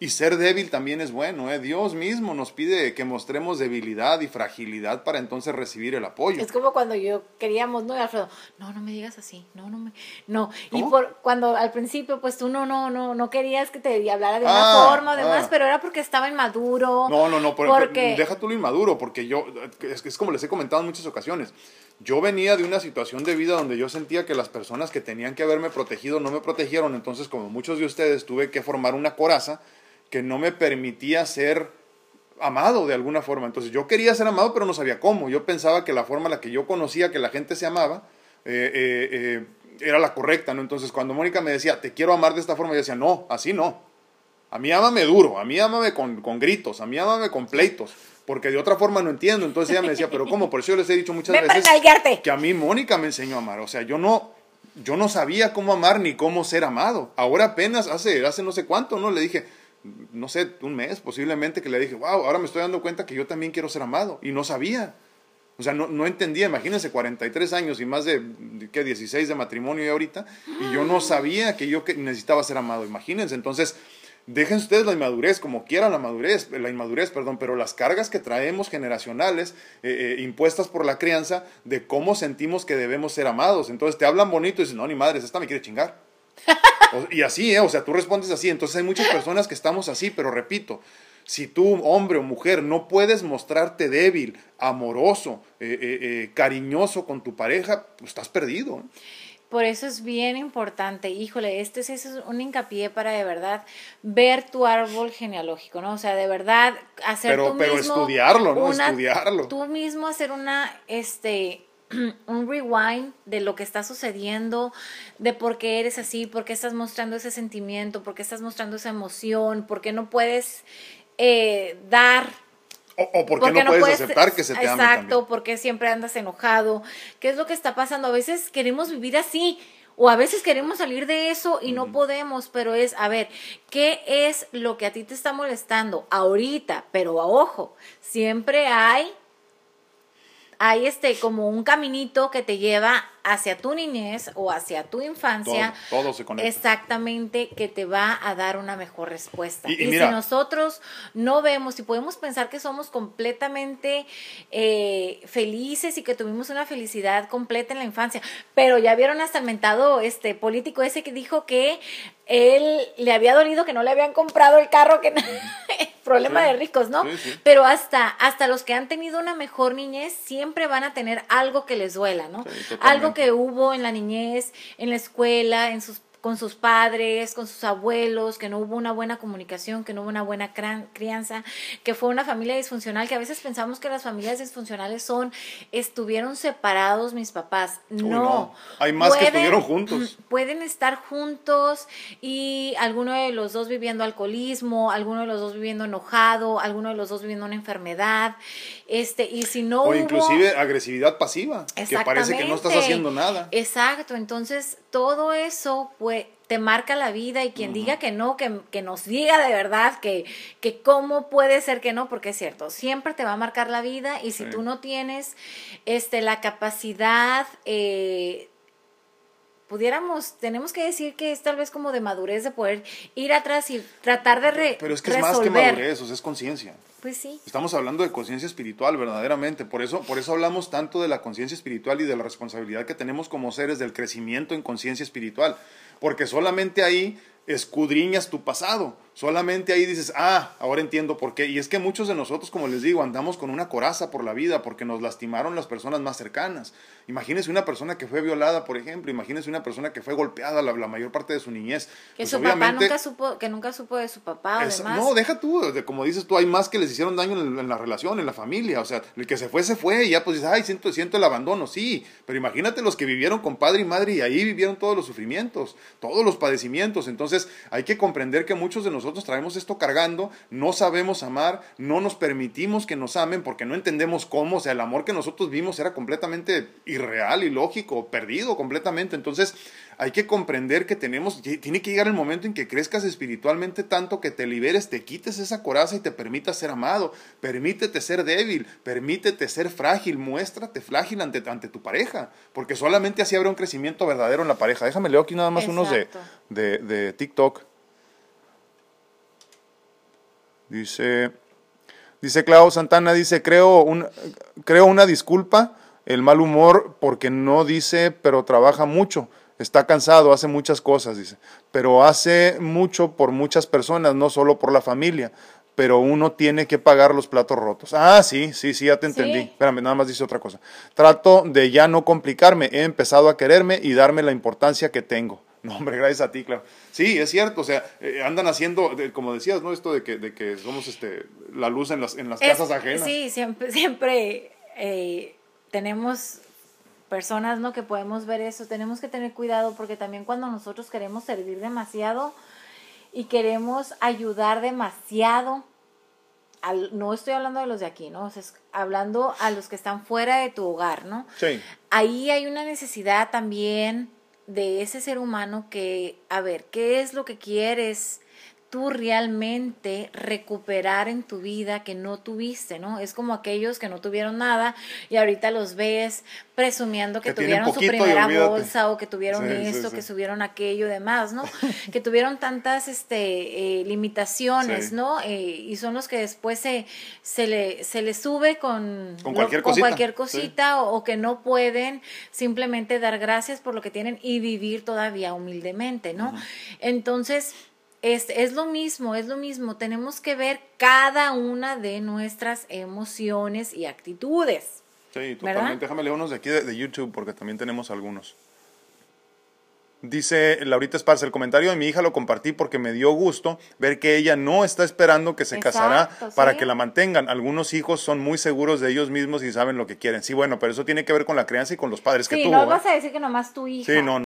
Y ser débil también es bueno, ¿eh? Dios mismo nos pide que mostremos debilidad y fragilidad para entonces recibir el apoyo. Es como cuando yo queríamos, ¿no, Alfredo? No, no me digas así, no, no me, no. Y por cuando al principio, pues tú no, no, no, no querías que te hablara de una ah, forma o demás, ah. pero era porque estaba inmaduro. No, no, no, porque... deja tú lo inmaduro, porque yo, es, es como les he comentado en muchas ocasiones, yo venía de una situación de vida donde yo sentía que las personas que tenían que haberme protegido no me protegieron, entonces como muchos de ustedes tuve que formar una coraza que no me permitía ser amado de alguna forma. Entonces yo quería ser amado, pero no sabía cómo. Yo pensaba que la forma en la que yo conocía que la gente se amaba eh, eh, eh, era la correcta, ¿no? Entonces cuando Mónica me decía, te quiero amar de esta forma, yo decía, no, así no. A mí ámame duro, a mí ámame con, con gritos, a mí ámame con pleitos, porque de otra forma no entiendo. Entonces ella me decía, pero ¿cómo? Por eso yo les he dicho muchas veces que a mí Mónica me enseñó a amar. O sea, yo no, yo no sabía cómo amar ni cómo ser amado. Ahora apenas hace, hace no sé cuánto, ¿no? Le dije, no sé, un mes posiblemente, que le dije, wow, ahora me estoy dando cuenta que yo también quiero ser amado. Y no sabía. O sea, no, no entendía, imagínense, 43 años y más de, ¿qué? 16 de matrimonio y ahorita, y yo no sabía que yo necesitaba ser amado, imagínense. Entonces, dejen ustedes la inmadurez, como quieran la madurez, la inmadurez, perdón, pero las cargas que traemos generacionales, eh, eh, impuestas por la crianza, de cómo sentimos que debemos ser amados. Entonces, te hablan bonito y dicen, no, ni madres, esta me quiere chingar y así, ¿eh? O sea, tú respondes así. Entonces hay muchas personas que estamos así, pero repito, si tú, hombre o mujer, no puedes mostrarte débil, amoroso, eh, eh, eh, cariñoso con tu pareja, pues estás perdido. Por eso es bien importante, híjole, este es, es, un hincapié para de verdad ver tu árbol genealógico, ¿no? O sea, de verdad hacer pero, tú pero mismo estudiarlo, ¿no? estudiarlo. Tú mismo hacer una, este, un rewind de lo que está sucediendo, de por qué eres así, por qué estás mostrando ese sentimiento, por qué estás mostrando esa emoción, por qué no puedes eh, dar o, por qué no, puedes, aceptar que se te ame Exacto, porque siempre andas enojado. ¿Qué es lo que está pasando? A veces queremos vivir así. O a veces queremos salir de eso y no podemos, pero es, a ver, ¿qué es lo que a ti te está molestando ahorita? Pero a ojo, siempre hay hay este como un caminito que te lleva hacia tu niñez o hacia tu infancia. Todo, se conecta. Exactamente, que te va a dar una mejor respuesta. Y, si nosotros no vemos y podemos pensar que somos completamente eh, felices y que tuvimos una felicidad completa en la infancia, pero ya vieron hasta el mentado este político ese que dijo que él le había dolido que no le habían comprado el carro que problema de ricos, ¿no? Pero hasta, hasta los que han tenido una mejor niñez siempre van a tener algo que les duela, ¿no? algo que hubo en la niñez, en la escuela, en sus con sus padres, con sus abuelos, que no hubo una buena comunicación, que no hubo una buena crianza, que fue una familia disfuncional, que a veces pensamos que las familias disfuncionales son, estuvieron separados mis papás. No. Hay más que estuvieron juntos. Pueden estar juntos y alguno de los dos viviendo alcoholismo, alguno de los dos viviendo enojado, alguno de los dos viviendo una enfermedad. Este, y si no. O inclusive agresividad pasiva, que parece que no estás haciendo nada. Exacto. Entonces, todo eso te marca la vida y quien diga que no, que, que, nos diga de verdad que, que cómo puede ser que no, porque es cierto, siempre te va a marcar la vida y si tú no tienes este, la capacidad, eh, pudiéramos, tenemos que decir que es tal vez como de madurez de poder ir atrás y tratar de re Pero es que es más que madurez, es conciencia. Pues sí. Estamos hablando de conciencia espiritual, verdaderamente. Por eso, por eso hablamos tanto de la conciencia espiritual y de la responsabilidad que tenemos como seres del crecimiento en conciencia espiritual. Porque solamente ahí escudriñas tu pasado. Solamente ahí dices, ah, ahora entiendo por qué. Y es que muchos de nosotros, como les digo, andamos con una coraza por la vida porque nos lastimaron las personas más cercanas. Imagínense una persona que fue violada, por ejemplo. Imagínense una persona que fue golpeada la, mayor parte de su niñez. Que pues su papá nunca supo, que nunca supo de su papá, además. No, deja tú, como dices tú, hay más que les hicieron daño en, la relación, en la familia. O sea, el que se fue, se fue y ya pues dices, ay, siento, siento el abandono, sí. Pero imagínate los que vivieron con padre y madre y ahí vivieron todos los sufrimientos, todos los padecimientos. Entonces hay que comprender que muchos de nosotros traemos esto cargando, no sabemos amar, no nos permitimos que nos amen porque no entendemos cómo, o sea, el amor que nosotros vimos era completamente irreal, ilógico, perdido completamente. Entonces, hay que comprender que tenemos, tiene que llegar el momento en que crezcas espiritualmente tanto que te liberes, te quites esa coraza y te permitas ser amado. Permítete ser débil, permítete ser frágil, muéstrate frágil ante, ante tu pareja, porque solamente así habrá un crecimiento verdadero en la pareja. Déjame leo aquí nada más unos de, de, de TikTok. Dice, dice Clau Santana, dice, creo, un, creo una disculpa, el mal humor porque no dice, pero trabaja mucho, está cansado, hace muchas cosas, dice, pero hace mucho por muchas personas, no solo por la familia pero uno tiene que pagar los platos rotos. Ah, sí, sí, sí, ya te entendí. Espérame, nada más dice otra cosa. Trato de ya no complicarme, he empezado a quererme y darme la importancia que tengo. No, hombre, gracias a ti, claro. Sí, es cierto, o sea, eh, andan haciendo, como decías, ¿no? Esto de que, de que somos este, la luz en las, en las casas ajenas. Sí, siempre, siempre eh, tenemos personas, ¿no? Que podemos ver eso. Tenemos que tener cuidado porque también cuando nosotros queremos servir demasiado y queremos ayudar demasiado, no estoy hablando de los de aquí, ¿no? O sea, hablando a los que están fuera de tu hogar, ¿no? Sí. Ahí hay una necesidad también de ese ser humano que, a ver, ¿qué es lo que quieres? Tú realmente recuperar en tu vida que no tuviste, ¿no? Es como aquellos que no tuvieron nada y ahorita los ves presumiendo que, tuvieron su primera bolsa o que tuvieron esto, que subieron aquello y demás, ¿no? que tuvieron tantas este, eh, limitaciones, ¿no? Eh, y son los que después se, se, le, se le sube con, con cualquier cosita, cualquier cosita o, que no pueden simplemente dar gracias por lo que tienen y vivir todavía humildemente, ¿no? Entonces, es, es, lo mismo, es lo mismo. Tenemos que ver cada una de nuestras emociones y actitudes. Sí, totalmente. Déjame leer unos de aquí de, YouTube porque también tenemos algunos. Dice Laurita Esparza, el comentario de mi hija lo compartí porque me dio gusto ver que ella no está esperando que se casará para que la mantengan. Algunos hijos son muy seguros de ellos mismos y saben lo que quieren. Sí, bueno, pero eso tiene que ver con la crianza y con los padres que tuvo. Sí, no vas a decir que nomás tu hija. Sí, no,